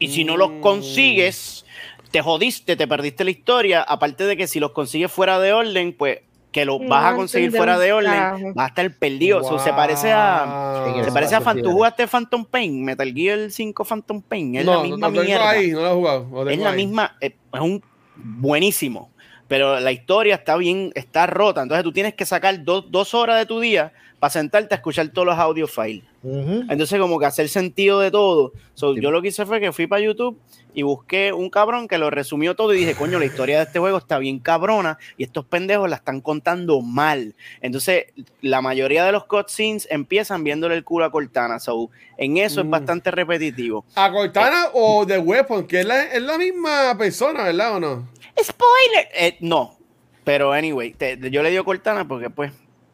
Y si no los Mm. consigues, te jodiste, te perdiste la historia. Aparte de que si los consigues fuera de orden, pues que los No vas a conseguir fuera de orden, vas a estar perdido. Se parece a. Se parece a Phantom. ¿Tú jugaste Phantom Pain? Metal Gear 5 Phantom Pain. Es no, la misma no mierda. ahí, no lo he jugado. es la ahí. misma. Es es un buenísimo. Pero la historia está bien, está rota. Entonces tú tienes que sacar dos, dos horas de tu día para sentarte a escuchar todos los audio files. Entonces, como que hacer sentido de todo. So, Sí. Yo lo que hice fue que fui para YouTube y busqué un cabrón que lo resumió todo y dije, coño, la historia de este juego está bien cabrona y estos pendejos la están contando mal. Entonces, la mayoría de los cutscenes empiezan viéndole el culo a Cortana. So, en eso Mm. es bastante repetitivo. ¿A Cortana o The Weapon? Que es la, es la misma persona, ¿verdad o no? ¡Spoiler! Eh, no. Pero, anyway, te- yo le digo Cortana porque, pues,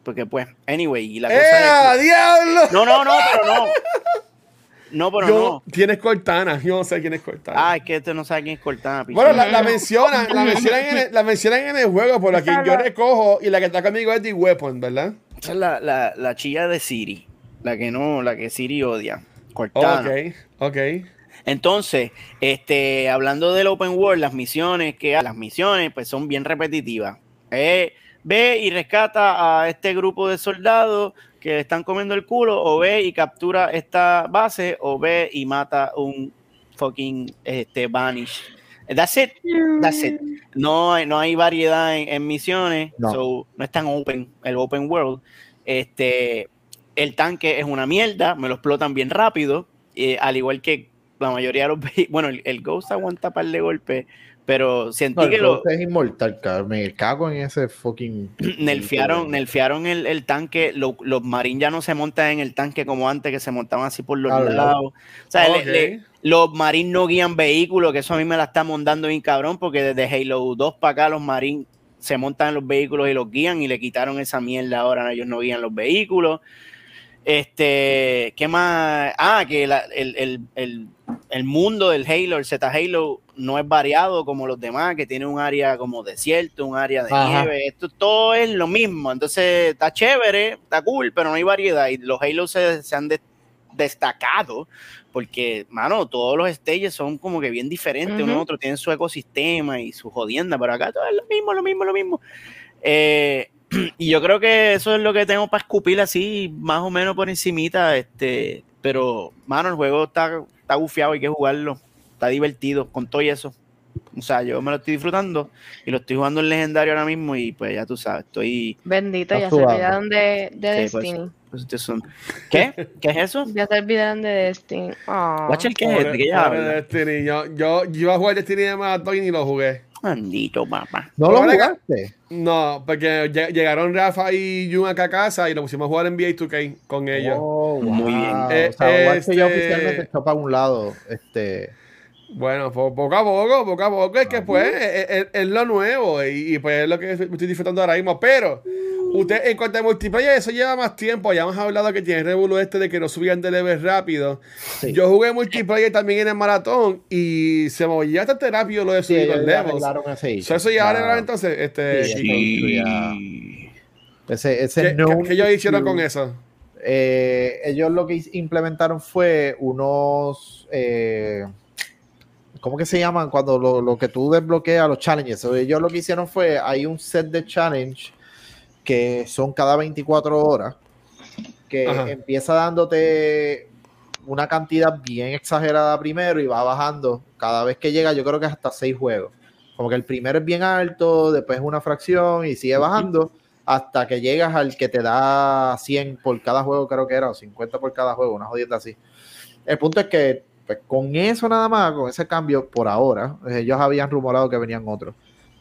porque, pues, anyway. Y la ¡Eh, cosa es. diablo! No, no, no, pero no. No, pero Yo, no. ¿Quién es Cortana? Yo no sé quién es Cortana. Ah, es que este no sabe quién es Cortana. pichón. Bueno, la, la mencionan, la mencionan, en el, la mencionan en el juego, por la que yo recojo y la que está conmigo es The Weapon, ¿verdad? Esa es la, la, la chilla de Siri. La que no, la que Siri odia. Cortana. Ok, ok. Entonces, este, hablando del open world, las misiones que las misiones pues son bien repetitivas. Eh, ve y rescata a este grupo de soldados que le están comiendo el culo, o ve y captura esta base, o ve y mata un fucking este, Vanish. That's it. That's it. No hay, no hay variedad en, en misiones, No. so, no es tan open el open world. Este, el tanque es una mierda, me lo explotan bien rápido, eh, al igual que la mayoría de los Bueno, el, el Ghost aguanta par de golpes, pero sentí No, que lo es inmortal, cabrón. Me cago en ese fucking. nerfearon, nerfearon el, el tanque. lo- los marines ya no se montan en el tanque como antes, que se montaban así por los lados. O sea, le- Ok. le- los marines no guían vehículos, que eso a mí me la está montando bien cabrón, porque desde Halo 2 para acá los marines se montan en los vehículos y los guían y le quitaron esa mierda ahora, ellos no guían los vehículos. Este, ¿qué más? Ah, que la- el, el- el- el mundo del Halo, el Z Halo, no es variado como los demás, que tiene un área como desierto, un área de Ajá. nieve. Esto todo es lo mismo. Entonces está chévere, está cool, pero no hay variedad. Y los Halo se, se han de- destacado porque, mano, todos los stages son como que bien diferentes. Uno a otro tienen su ecosistema y su jodienda, pero acá todo es lo mismo, lo mismo, lo mismo. Eh, y yo creo que eso es lo que tengo para escupir así, más o menos por encimita, este, pero, mano, el juego está, está gufiado, hay que jugarlo, está divertido, con todo y eso. O sea, yo me lo estoy disfrutando y lo estoy jugando en legendario ahora mismo y pues ya tú sabes, estoy... Bendito, ya se olvidaron de, de Sí, pues. Destiny. pues, son- ¿Qué? ¿Qué es eso? Ya se olvidaron de Destiny. Aw. Watcher, ¿qué es Pobre- este? ¿Qué ya? Destiny. Yo, yo, yo iba a jugar Destiny de Maratón y ni lo jugué. Maldito papá. ¿No lo jugaste? No, porque lle- llegaron Rafa y Jun acá a casa y nos pusimos a jugar en NBA 2K con ellos. Oh, Muy bien. wow. Eh, o sea, ya este- oficialmente echó para un lado. Este, Bueno, po- poco a poco, poco a poco, es que pues es, es- es lo nuevo y, y, pues es lo que estoy disfrutando ahora mismo. Pero, usted en cuanto a multiplayer, eso lleva más tiempo. Ya hemos hablado que tiene revuelo este de que no subían de level rápido. Sí. Yo jugué multiplayer también en el maratón y se movía bastante rápido lo de sí, subir los ellos ya levels. issue. So, eso ya arreglaron entonces. Este, Sí, ¿qué, ya- Ese, ese qué- no qué ellos hicieron con eso? eh, ellos lo que implementaron fue unos. eh, ¿Cómo que se llaman? Cuando lo, lo que tú desbloqueas los challenges. So, ellos lo que hicieron fue: hay un set de challenge que son cada 24 horas. Que Ajá. empieza dándote una cantidad bien exagerada primero y va bajando cada vez que llega. Yo creo que es hasta 6 juegos. Como que el primero es bien alto, después es una fracción y sigue bajando hasta que llegas al que te da 100 por cada juego, creo que era, o 50 por cada juego, una jodienda así. El punto es que pues, con eso nada más, con ese cambio por ahora, eh, ellos habían rumorado que venían otros.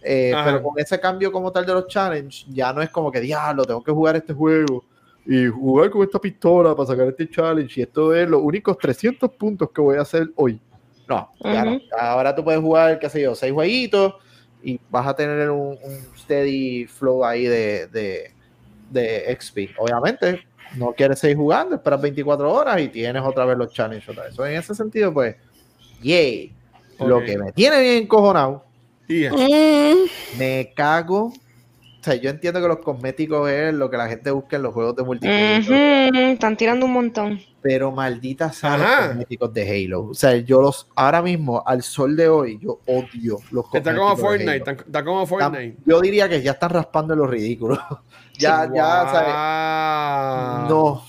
Eh, pero con ese cambio como tal de los challenge, ya no es como que diablo, tengo que jugar este juego y jugar con esta pistola para sacar este challenge y esto es los únicos 300 puntos que voy a hacer hoy. No, ya no. Ujú. Ahora tú puedes jugar, qué sé yo, seis jueguitos y vas a tener un, un steady flow ahí de, de, de XP. Obviamente, no quieres seguir jugando, esperas 24 horas y tienes otra vez los challenges otra vez. So, en ese sentido, pues, yay. Lo que me tiene bien encojonado, ya. me cago. O sea, yo entiendo que los cosméticos es lo que la gente busca en los juegos de multiplayer. Están tirando un montón. Pero maldita sea los cosméticos de Halo. O sea, yo los, ahora mismo, al sol de hoy, yo odio los cosméticos. Está como de Fortnite, Halo. está, está como Fortnite. Yo diría que ya están raspando en los ridículos. ya, ya, Wow. no.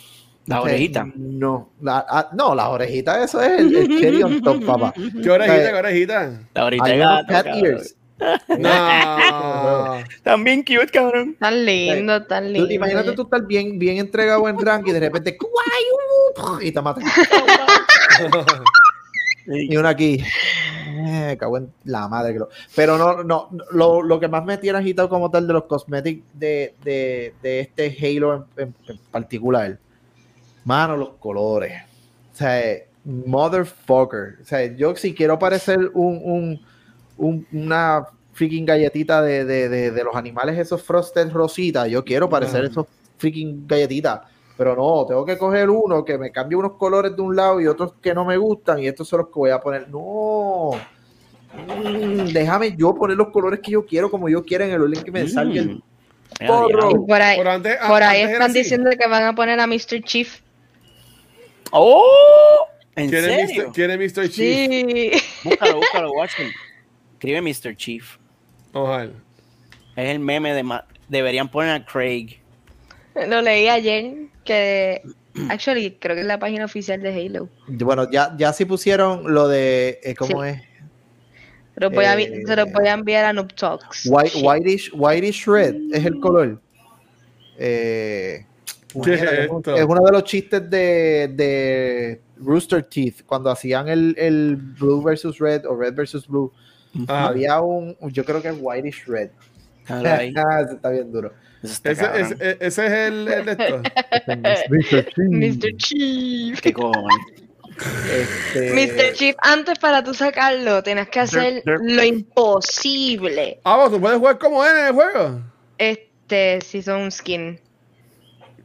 La orejita. No, la, ah, no, las orejitas, eso es el, el cherry on top, papá. ¿Qué orejita, qué orejita? La orejita Hay de unos gato, cat cabrón. ears. No. También cute, cabrón. Tan lindo, tan Tú, lindo. imagínate tú estar bien, bien entregado en rank y de repente ¡cuayu! y te matan. Y uno aquí. Eh, cago en la madre que lo. Pero no, no, lo, lo que más me tiene agitado como tal de los cosmetics de, de, de este Halo en, en- en particular. Mano, los colores. O sea, motherfucker. O sea, yo si quiero parecer un, un, un- una freaking galletita de, de, de, de los animales esos frosted rosita, yo quiero parecer esos freaking galletitas. Pero no, tengo que coger uno que me cambie unos colores de un lado y otros que no me gustan y estos son los que voy a poner. No. Mm, déjame yo poner los colores que yo quiero como yo quiera en el orden que me salga el Mm. porro. Y por ahí, antes- por ahí antes están así. diciendo que van a poner a Mr. Chief. ¡Oh! ¿En ¿Quién es serio? Mr. quién es Mr. Chief? Sí. Búscalo, búscalo, watching. Escribe Mr. Chief. Ojalá. Es el meme de... ma- Deberían poner a Craig. Lo leí ayer que actually creo que es la página oficial de Halo. Bueno, ya, ya sí pusieron lo de. eh, ¿Cómo Sí. es? Se los voy, a, Eh, se los voy a enviar a Noob Talks. White, whitish, whitish red es el color. Eh, ¿Qué es es, esto? es uno de los chistes de, de Rooster Teeth cuando hacían el, el blue versus red o red versus blue. Ajá. Había un, yo creo que es whitish red. Ahí. Ese está bien duro. Está Ese, cabrón. ese- ese es el, el de esto. Mr. Chief. ¿Qué cojones? Este, Mr. Chief, antes para tú sacarlo, tienes que hacer derp. lo imposible. Ah, vos, tú puedes jugar como él en el juego. Este, si son un skin.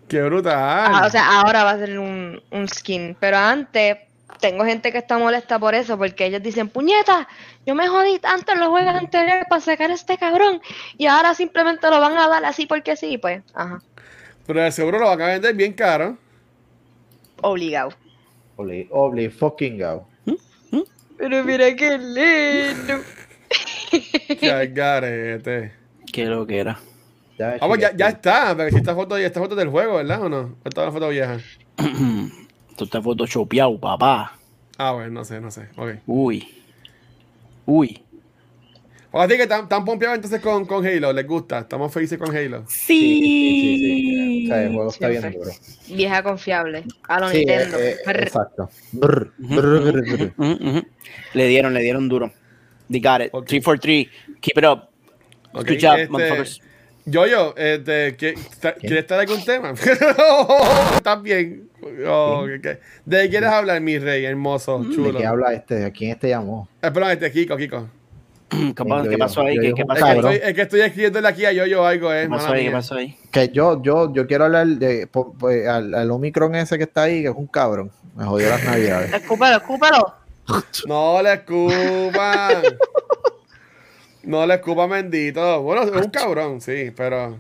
Qué brutal. Ah, o sea, ahora va a ser un, un skin. Pero antes, tengo gente que está molesta por eso, porque ellos dicen, puñeta, yo me jodí tanto en los juegos anteriores para sacar a este cabrón, y ahora simplemente lo van a dar así porque sí, pues, ajá, Pero de seguro lo van a vender bien caro. obligado. Obli, obli fucking go. Pero mira qué lindo. Que al garete. Qué lo que era. Ya, Vamos, ya, chicas, ya está. Pero si esta foto, esta foto es del juego, ¿verdad? ¿O no? ¿O esta es una foto vieja? Tú estás photoshopeado, papá. Ah, bueno, no sé, no sé. Ok. Uy. Uy. Pues así que están tan pompeados entonces con, con Halo, les gusta. Estamos felices con Halo. Sí, sí, sí, sí. O sea, el juego está bien duro. Vieja confiable. A lo Sí, Nintendo. eh, eh, exacto. Brr, brr, brr, brr. Ujú, ujú. Le dieron, le dieron duro. They got it. Ok. 343. Keep it up. Good job, este, motherfuckers. Yo, yo, este, ¿qué- ta- ¿quieres estar algún tema? Estás bien. Oh, ¿qué- qué? ¿De qué quieres hablar, mi rey, hermoso, ¿De chulo? qué habla este? ¿De quién este llamó? Eh, perdón, este, Kiko, Kiko. ¿Qué, yo- pasó ahí? yo- ¿Qué, yo- qué Es pasó que, estoy, es que estoy escribiéndole aquí a yo, yo algo, eh. ¿Qué pasó ahí? ¿Qué mía. pasó ahí? Que yo, yo, yo quiero hablar de po- po- al, al Omicron ese que está ahí, que es un cabrón. Me jodió las navidades. Escúpelo, escúpelo. No le escupan. no le escupan, bendito. Bueno, es un cabrón, sí, pero.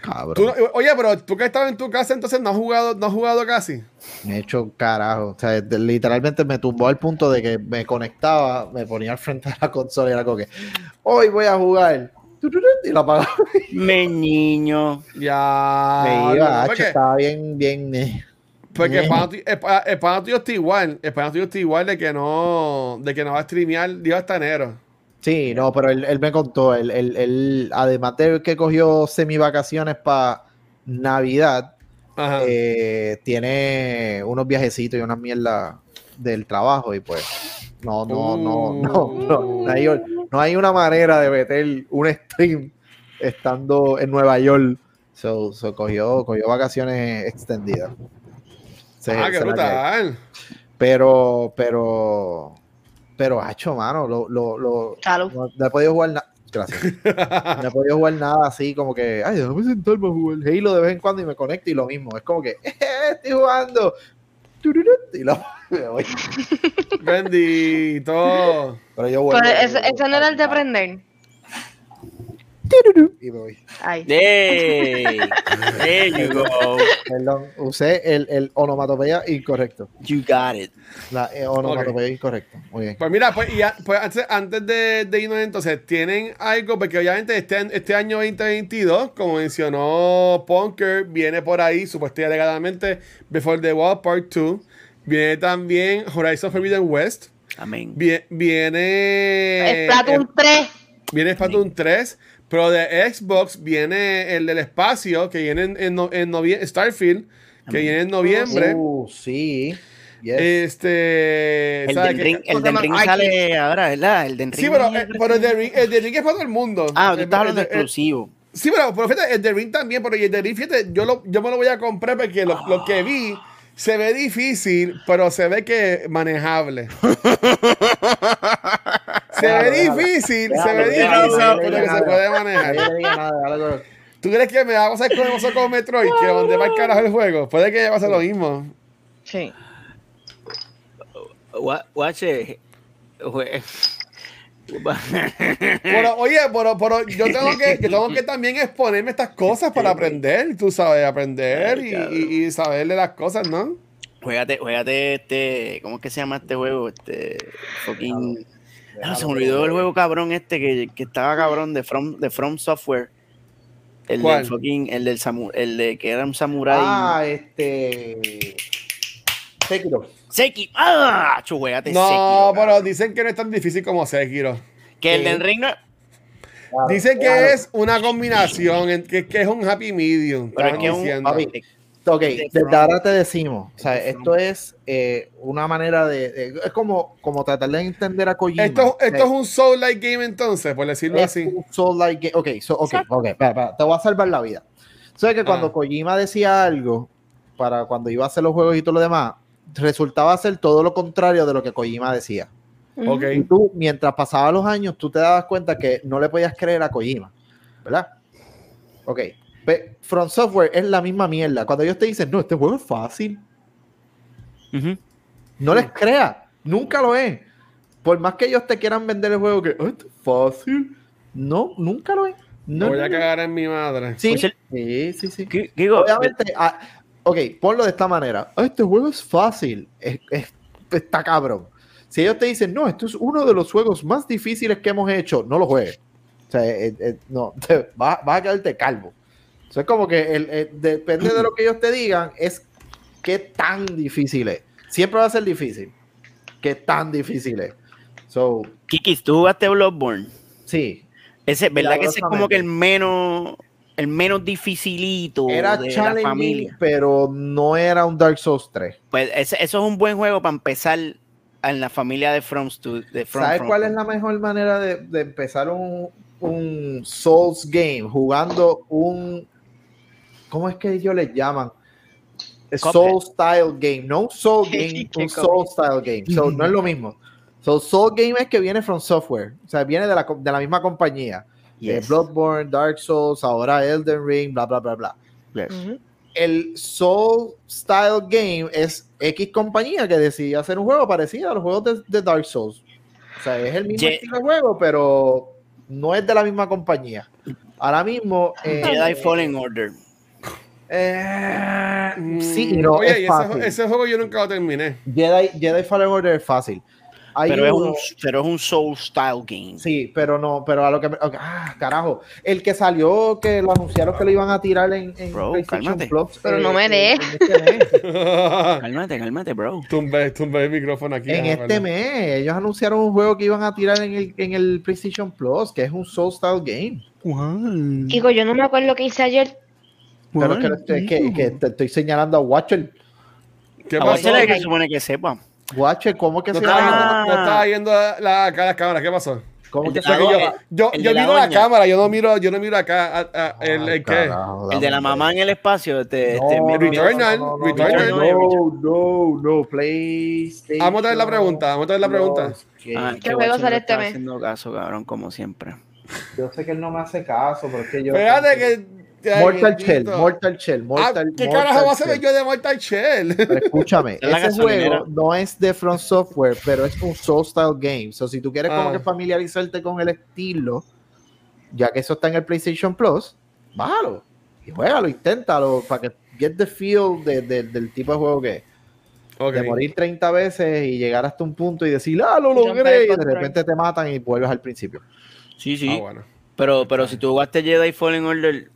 Cabrón. Tú no- oye, pero tú que estabas en tu casa, entonces no has jugado, no has jugado casi. Me he hecho carajo. O sea, literalmente me tumbó al punto de que me conectaba, me ponía al frente de la consola y era como que hoy voy a jugar. Y lo apagaba. Me niño. Ya. me iba, no, estaba bien, bien. eh. porque el pana tuyo- el pa- el pana tuyo está igual. El pana tuyo está igual de que no, de que no va a streamear, digo, hasta enero. Sí, no, pero él, él me contó, él, él- él, además de que cogió semi vacaciones para Navidad, eh, tiene unos viajecitos y unas mierdas del trabajo y pues no, no, no, no, no, no hay, no hay una manera de meter un stream estando en Nueva York. So, so cogió, cogió vacaciones extendidas. Se- ah, qué brutal. Pero, pero, pero, hacho, mano, lo, lo, lo, no, no he podido jugar nada. Gracias. No he podido jugar nada así como que, ay, déjame sentarme a jugar Halo de vez en cuando y me conecto y lo mismo. Es como que, "Eh, estoy jugando. Y lo, me voy. Bendito. Pero yo vuelvo. Pero ese, ese no era el de aprender. Y me voy. Ay. Hey. There you go. Perdón, usé el, el onomatopeya incorrecto. You got it. La eh, onomatopeya incorrecto. Muy bien. Pues mira, pues, y a- pues antes, antes de, de irnos entonces, ¿tienen algo? Porque obviamente este, este año 2022, como mencionó Punker, viene por ahí, supuestamente alegadamente, Before the Wall Part 2. Viene también Horizon Forbidden West. Amén. Vie- viene... Splatoon 3. Viene Splatoon 3, pero de Xbox viene el del espacio, que viene en, en, en novie- Starfield, que viene en noviembre. Uh, sí. Yes. Este. El ¿sabes del ring, el del ring sale ahora, ¿verdad? El del ring. Sí, pero, eh, pero el de Ring, el de Ring es para todo el mundo. Ah, tú El- estás hablando el- de el- exclusivo. Sí, pero, pero fíjate, el de Ring también, pero el de Ring, fíjate, yo, lo, yo me lo voy a comprar porque lo, lo que vi se ve difícil, pero se ve que manejable. se ve difícil, se ve difícil, pero que se puede manejar. ¿Tú crees que me va a pasar con el con Metroid? Que donde va el carajo el juego. Puede que pase lo mismo. Sí. Gua- Guache. Pero, oye, pero, pero yo tengo que, yo tengo que también exponerme estas cosas para aprender, tú sabes, aprender y, y, y saber de las cosas, ¿no? Juégate, juégate este. ¿Cómo es que se llama este juego? Este. Fucking. Ah, se me olvidó el juego cabrón este que, que estaba cabrón de From, de From Software. El ¿Cuál? del fucking. El del samu, el de que era un samurái. Ah, este. Sekiro. Seki. ¡Ah! Chu, juégate No, Sekiro, pero dicen que no es tan difícil como Sekiro. Que el del ring no. Claro, Dicen que es una combinación, que, que es un happy medium. Pero es que es un- papi, Ok, desde ahora te decimos, o sea, esto es eh, una manera de, de- es como, como tratar de entender a Kojima. Esto, esto es un Soul-like game entonces, por decirlo es así. un Soul-like game. Ok, so, ok, ok, espera, espera, te voy a salvar la vida. Sabes que cuando Ah. Kojima decía algo, para cuando iba a hacer los juegos y todo lo demás, resultaba ser todo lo contrario de lo que Kojima decía. Ok. Y tú, mientras pasaban los años, tú te dabas cuenta que no le podías creer a Kojima, ¿verdad? Ok. From Software es la misma mierda. Cuando ellos te dicen, no, este juego es fácil. No les crea, nunca lo es. Por más que ellos te quieran vender el juego que "Ah, esto es fácil, no, nunca lo es. No, Me voy no, a no. cagar en mi madre. Sí, Pues el- sí, sí, Digo, Obviamente, ah, ok, ponlo de esta manera. "Ah, este juego es fácil. Es, es- está cabrón. Si ellos te dicen, no, esto es uno de los juegos más difíciles que hemos hecho, no lo juegues. O sea, eh, eh, no, te- vas, vas a quedarte calvo. Es como que el- eh, depende de lo que ellos te digan, es qué tan difícil es. Siempre va a ser difícil. Qué tan difícil es. So, Kikis, tú jugaste Bloodborne. sí, Ese, ¿verdad que ese es como que el menos, el menos dificilito era de la familia? pero no era un Dark Souls 3. Pues ese- eso es un buen juego para empezar en la familia de From de From ¿Sabes From. cuál es la mejor manera de, de empezar un, un Souls game? Jugando un. ¿Cómo es que ellos le llaman? Soul Style Game. No un Soul Game, un Soul. Style Game. So, no es lo mismo. So, Soul Game es que viene from software. O sea, viene de la, de la misma compañía. Eh. Bloodborne, Dark Souls, ahora Elden Ring, bla, bla, bla, bla. Yes. El Soul Style Game es X compañía que decidió hacer un juego parecido a los juegos de, de Dark Souls. O sea, es el mismo Ye- estilo de juego, pero no es de la misma compañía. Ahora mismo. eh, Jedi Fallen Order. Eh, Mm, sí, no, Oye, es y fácil. ese, ese juego yo nunca lo terminé. Jedi, Jedi Fallen Order es fácil. Hay Pero es, un, pero es un Soul Style game. Sí, pero no, pero a lo que me- ah, carajo, el que salió que lo anunciaron que lo iban a tirar en, en Bro, PlayStation cálmate. Plus, Pero eh, no me en- dé. en este. Cálmate, cálmate, bro. tumbé, tumbé el micrófono aquí. En ah, este mes, ellos anunciaron un juego que iban a tirar en el, en el PlayStation Plus, que es un Soul Style Game. Digo, yo no me acuerdo qué hice ayer. Pero es que, es que- que te estoy señalando a Watcher. ¿Qué A pasó? Watcher es el que se supone que sepa. Watcher, ¿cómo que No se estaba, llama? viendo, no estaba viendo la, acá las cámaras. ¿Qué pasó? ¿Cómo el que llama? yo yo, el yo la miro la cámara, yo no miro, yo no miro acá a- a- el, Ah, el qué. carajo, El de la mamá en el espacio. Este, No, este, Returnal, no, no, Returnal. No, no, no, PlayStation. Vamos a ver la pregunta, vamos a ver la pregunta. Plus Ah. ¿Qué juego sale le este mes? haciendo caso, cabrón, como siempre. Yo sé que él no me hace caso, pero es que yo. Fíjate que. Ay, Mortal. Shell, Mortal Shell, Ah, Mortal ¿Qué Mortal carajo va a saber yo de Mortal Shell? Pero escúchame, ese gasolinera. juego no es de Front Software, pero es un Soul Style game. So, si tú quieres como Ah. que familiarizarte con el estilo, ya que eso está en el PlayStation Plus, bájalo y juégalo, inténtalo para que get the feel de- de- del tipo de juego que es. De morir 30 veces y llegar hasta un punto y decir, ah, lo logré, y de repente te matan y vuelves al principio. Sí, sí. Ah, bueno. Pero, pero si tú jugaste Jedi Fallen Order,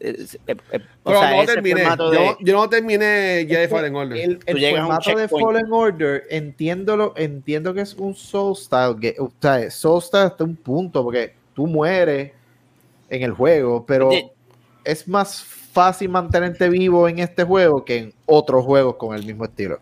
Pero sea, no ese terminé. formato Yo, de- yo no terminé Jedi que Fallen Order. El, el formato de. Fallen Order, entiendo, entiendo que es un Soul Style game. O sea, Soul Style hasta un punto, porque tú mueres en el juego, pero De- es más fácil mantenerte vivo en este juego que en otros juegos con el mismo estilo.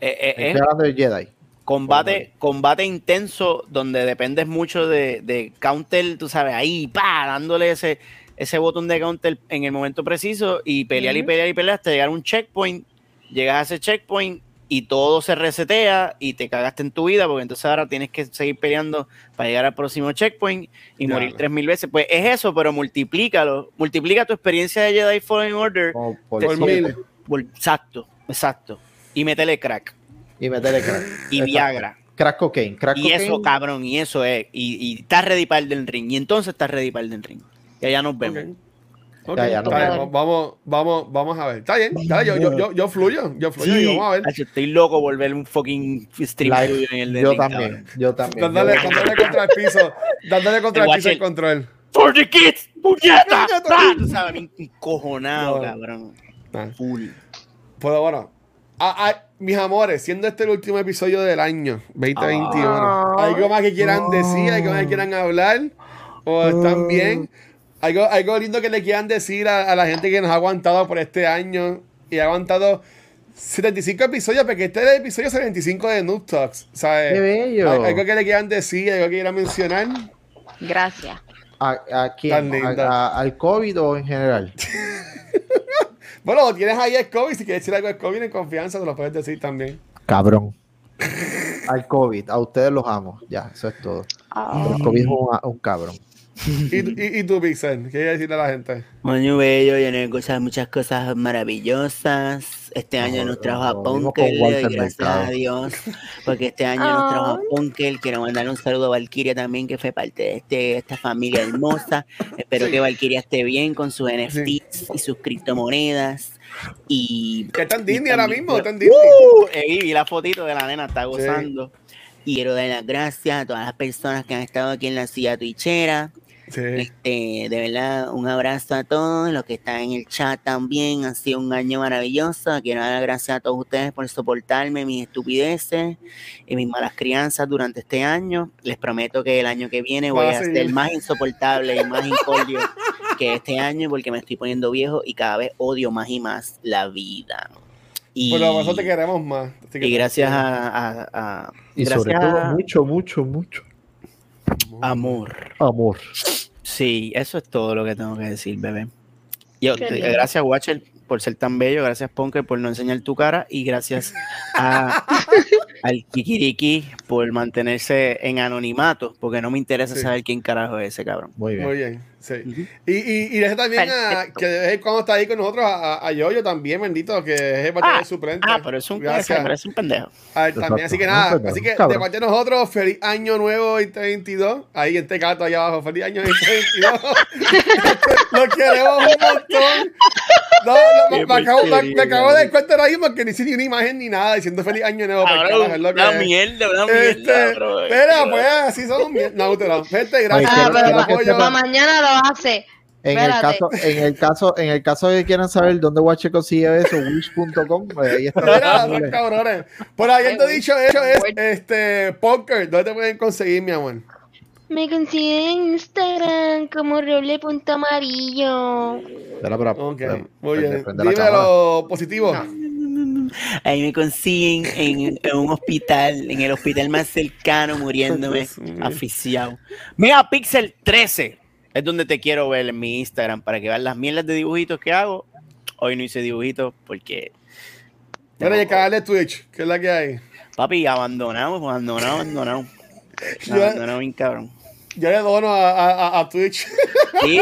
eh, eh, Estoy eh, hablando de Jedi. combate, combate intenso donde dependes mucho de, de counter, tú sabes, ahí, pa, dándole ese, ese botón de counter en el momento preciso y pelear y pelear y pelear hasta llegar a un checkpoint. Llegas a ese checkpoint y todo se resetea y te cagaste en tu vida porque entonces ahora tienes que seguir peleando para llegar al próximo checkpoint y Ya. morir tres mil veces. Pues es eso, pero multiplícalo. Multiplica tu experiencia de Jedi Fallen Order. Como por mil. por- exacto, exacto. Y métele crack. Y meterle crack. Y Exacto. Viagra. Crack cocaine. Crack Y eso, cabrón, y eso es. Y, y estás ready para el del ring. Y entonces estás ready para el del ring. Y allá nos vemos. Ya, ya, no vamos, vamos, vamos a ver. Está bien, está bien, yo, yo, yo, yo fluyo, yo fluyo y vamos a ver. Estoy loco por ver un fucking stream en el del Yo ring, también. cabrón. Yo también. Dándole, Yo- dándole contra el piso, dándole contra el piso el control. For the kids, puñeta. ¡Pra! Tú sabes, encojonado, cabrón. Ah. Full. Pero bueno, a- a- mis amores, siendo este el último episodio del año 2021, Ah. ¿algo más que quieran decir? ¿Algo más que quieran hablar? ¿O están bien? ¿Algo, algo lindo que le quieran decir a, a la gente que nos ha aguantado por este año y ha aguantado 75 episodios, porque este es el episodio 75 de Noob Talks, ¿sabes? Qué bello. Al- Algo que le quieran decir, algo que quieran mencionar. Gracias. ¿A, a quién? Tan linda. ¿A- a- ¿Al COVID o en general? Bueno, tienes ahí el COVID, si quieres decir algo del COVID en confianza, te lo puedes decir también. Cabrón. Al COVID. A ustedes los amo. Ya, eso es todo. Ah. El COVID es un, un cabrón. ¿Y, tú- y, y tú, Pixel? ¿Qué hay que decirle a la gente? Moño bello, lleno de cosas, muchas cosas maravillosas. Este año nos trajo a Punkel, gracias a Dios, porque este año nos trajo a Ay. Punkel. Quiero mandarle un saludo a Valkyria también, que fue parte de este, esta familia hermosa. Espero que Valkyria esté bien con sus NFTs y sus criptomonedas. Y Que está en y Disney ahora mismo, está en Disney. Uh, eh, vi la fotito de la nena, está gozando. Y quiero dar las gracias a todas las personas que han estado aquí en la silla twitchera. Sí. Este, de verdad, un abrazo a todos los que están en el chat también. Ha sido un año maravilloso. Quiero dar las gracias a todos ustedes por soportarme mis estupideces y mis malas crianzas durante este año. Les prometo que el año que viene voy Va a a ser más insoportable y más incordio que este año porque me estoy poniendo viejo y cada vez odio más y más la vida. Y, Pero nosotros te queremos más. así que y gracias a, a- a- Y sobre todo a- mucho, mucho, mucho amor. amor. Sí, eso es todo lo que tengo que decir, bebé. Yo, gracias, Watcher, por ser tan bello. Gracias, Punker, por no enseñar tu cara. Y gracias a, al Kikiriki por mantenerse en anonimato, porque no me interesa Sí. saber quién carajo es ese cabrón. Muy bien. Muy bien, sí. Ujú. Y, y, y deja también a, que de vez en cuando está ahí con nosotros a, a Yoyo también, bendito, que es el Ah, suplente. Ah, pero es un, Gracias. pero es un pendejo. A él también, así que nada, pero, así que de parte de nosotros, feliz año nuevo 2022. Ahí en Tecato, allá abajo, feliz año 2022. Lo queremos un montón. No, no, me, me acabo, me, me acabo de cabrón. dar cuenta ahora mismo que ni hice ni una imagen ni nada diciendo feliz año nuevo. porque Cabrón, carajo, es lo que una es. mierda, una Este, mierda, bro. pero pues así son mier- No, usted no. Gente, gracias Ah, por quiero- el pero sepan- para mañana lo hace. En el, caso, en, el caso, en el caso de que quieran saber dónde Watcher consigue eso, wish.com, pues ahí está. Mira, cabrones. Por habiendo dicho eso, es este Poker. ¿Dónde te pueden conseguir, mi amor? Me consiguen en Instagram como roble.amarillo. Espera, espera, Ok, espera, muy bien. Dímelo positivo. Ahí me consiguen en, en un hospital, en el hospital más cercano, muriéndome, asfixiado. Mira, Pixel 13 es donde te quiero ver en mi Instagram para que veas las mierdas de dibujitos que hago. Hoy no hice dibujitos porque. Mira, el canal de Twitch, que es la que hay. Papi, abandonado, abandonado, abandonado. Ya- Abandonado bien cabrón. Yo le dono a, a, a- a Twitch. Sí.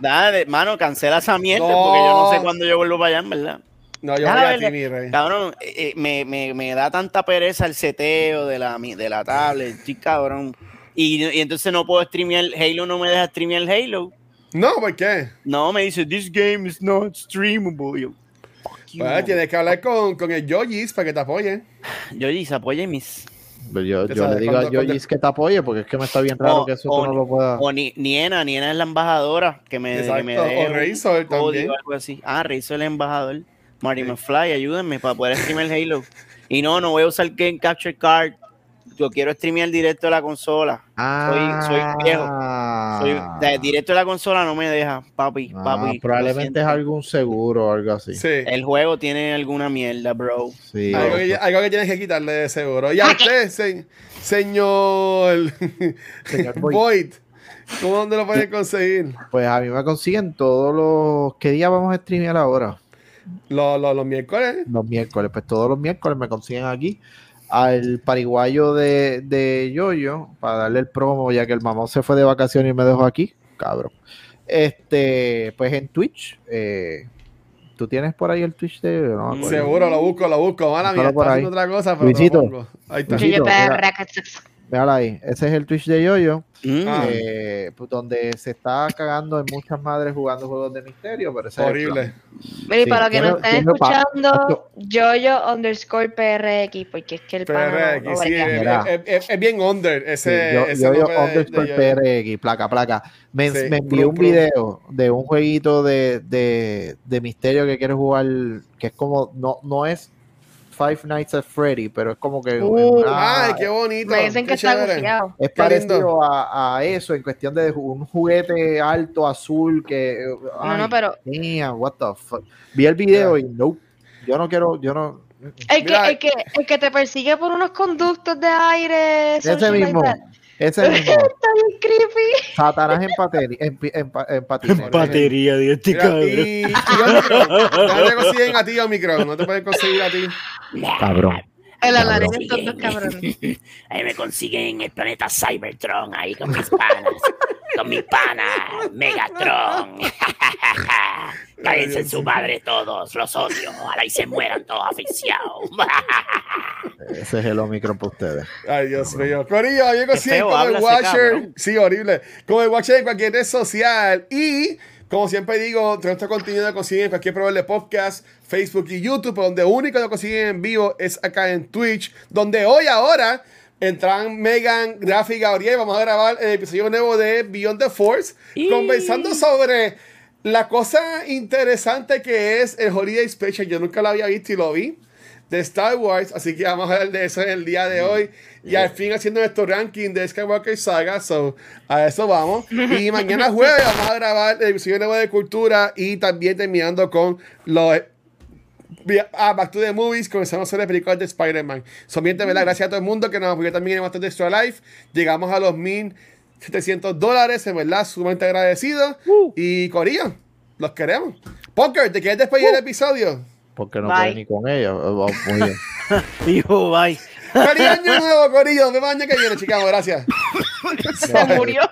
Dale, mano, cancela esa mierda No. porque yo no sé cuándo yo vuelvo para allá, en verdad. No, yo Déjame voy a ti, mi rey. Cabrón, eh, eh, me, me, me da tanta pereza el seteo de la, de la tablet, sí, cabrón. Y, y entonces no puedo streamear, Halo no me deja streamear Halo. No, ¿por qué? No, me dice, this game is not streamable. Yo, Pues tienes que hablar con, con el Yojis para que te apoye. Yo dice, apoya mis. Pero yo, le digo cuando- a Yoyis que te apoye porque es que me está bien raro O- que eso o- tú no lo puedas. O ni, Niena, Niena es la embajadora que me, que Exacto, me o Razor también. o algo así. Ah, Razor es el embajador. Marty McFly, ayúdenme para poder streamear Halo. Y no, no voy a usar Game Capture Card. Yo quiero streamear directo de la consola. Ah, soy viejo. Soy, de- directo de la consola no me deja, papi, Ah, papi. probablemente es algún seguro o algo así. Sí. El juego tiene alguna mierda, bro. Sí, Algo que, algo que tienes que quitarle de seguro. Y a usted, se- señor Señor Boyd. Boyd, ¿cómo dónde lo pueden conseguir? Pues a mí me consiguen todos los. ¿Qué día vamos a streamear ahora? Los, los, los miércoles. Los miércoles. Pues todos los miércoles me consiguen aquí al pariguayo de, de Yoyo para darle el promo, ya que el mamón se fue de vacaciones y me dejó aquí. Cabrón. Este, pues en Twitch. eh, ¿Tú tienes por ahí el Twitch de? No. Seguro, lo busco, lo busco. Mala mía, está haciendo otra cosa, pero Luisito. lo pongo. Ahí está. Luisito. Mírala ahí. Ese es el Twitch de Yoyo. Mm. Eh, pues, donde se está cagando en muchas madres jugando juegos de misterio, pero ese es. Horrible. Mira, Sí, para los que nos estén escuchando, Yoyo underscore PRX, porque es que el pana no- PRX, no sí, brega. es, es- es- es bien under Sí, ese, yo, ese yo, yo nombre de- underscore de Yoyo. PRX, placa, placa. Me, Sí, me envió un video de un jueguito de, de, de misterio que quiere jugar, que es como, no, no es Five Nights at Freddy, pero es como que Uh, una- Ay, qué bonito. Me dicen que está gufiado. es parecido a, a eso en cuestión de un juguete alto azul que No, ay, no, pero damn, what the fuck. Vi el video y no, yo no quiero, yo no. el que, el, que, el que te persigue por unos conductos de aire. Ese like mismo. Ese mismo. Está bien creepy. Satanás en, pateri- en, pi- en, pa- en. Batería de este Mira, y, y Omicron, ¿dónde te consiguen a ti, Omicron? No te pueden conseguir a ti. Cabrón. El alarín de consiguen- estos dos cabrones. Ahí me consiguen en el planeta Cybertron, ahí con mis panas. con mis panas, Megatron. Cállense en su madre todos, los odio. Ojalá y se mueran todos asfixiados. Ese es el Omicron para ustedes. Ay, Dios mío. Corillo, yo como el ese Watcher. cabrón. Sí, horrible. Como el Watcher en cualquier red social. Y, como siempre digo, nuestro contenido lo consiguen en cualquier proveedor de podcast, Facebook y YouTube. pero donde único lo consiguen en vivo es acá en Twitch. Donde hoy, ahora, entran Megan, Rafi y Gabriel. Vamos a grabar el episodio nuevo de Beyond the Force. Conversando sobre la cosa interesante que es el Holiday Special. Yo nunca lo había visto y lo vi de Star Wars, así que vamos a hablar de eso en el día de hoy. Y al fin haciendo nuestro ranking de Skywalker Saga, so a eso vamos. Y mañana jueves vamos a grabar el episodio nuevo de Cultura y también terminando con los ah, Back to the Movies, comenzamos a hacer películas de Spider-Man. Son bien, de verdad, gracias a todo el mundo que nos apoyó también en bastante Extra Life. Llegamos a los 1700 dólares, en verdad, sumamente agradecidos. Y Corillo, los queremos. Punker, ¿te quieres despedir del episodio? Porque no puede ni con ella. Oh, Muy bien. Dijo, bye. ¡Feliz año nuevo, Corillo! El año que viene, chicos. Gracias. Se murió.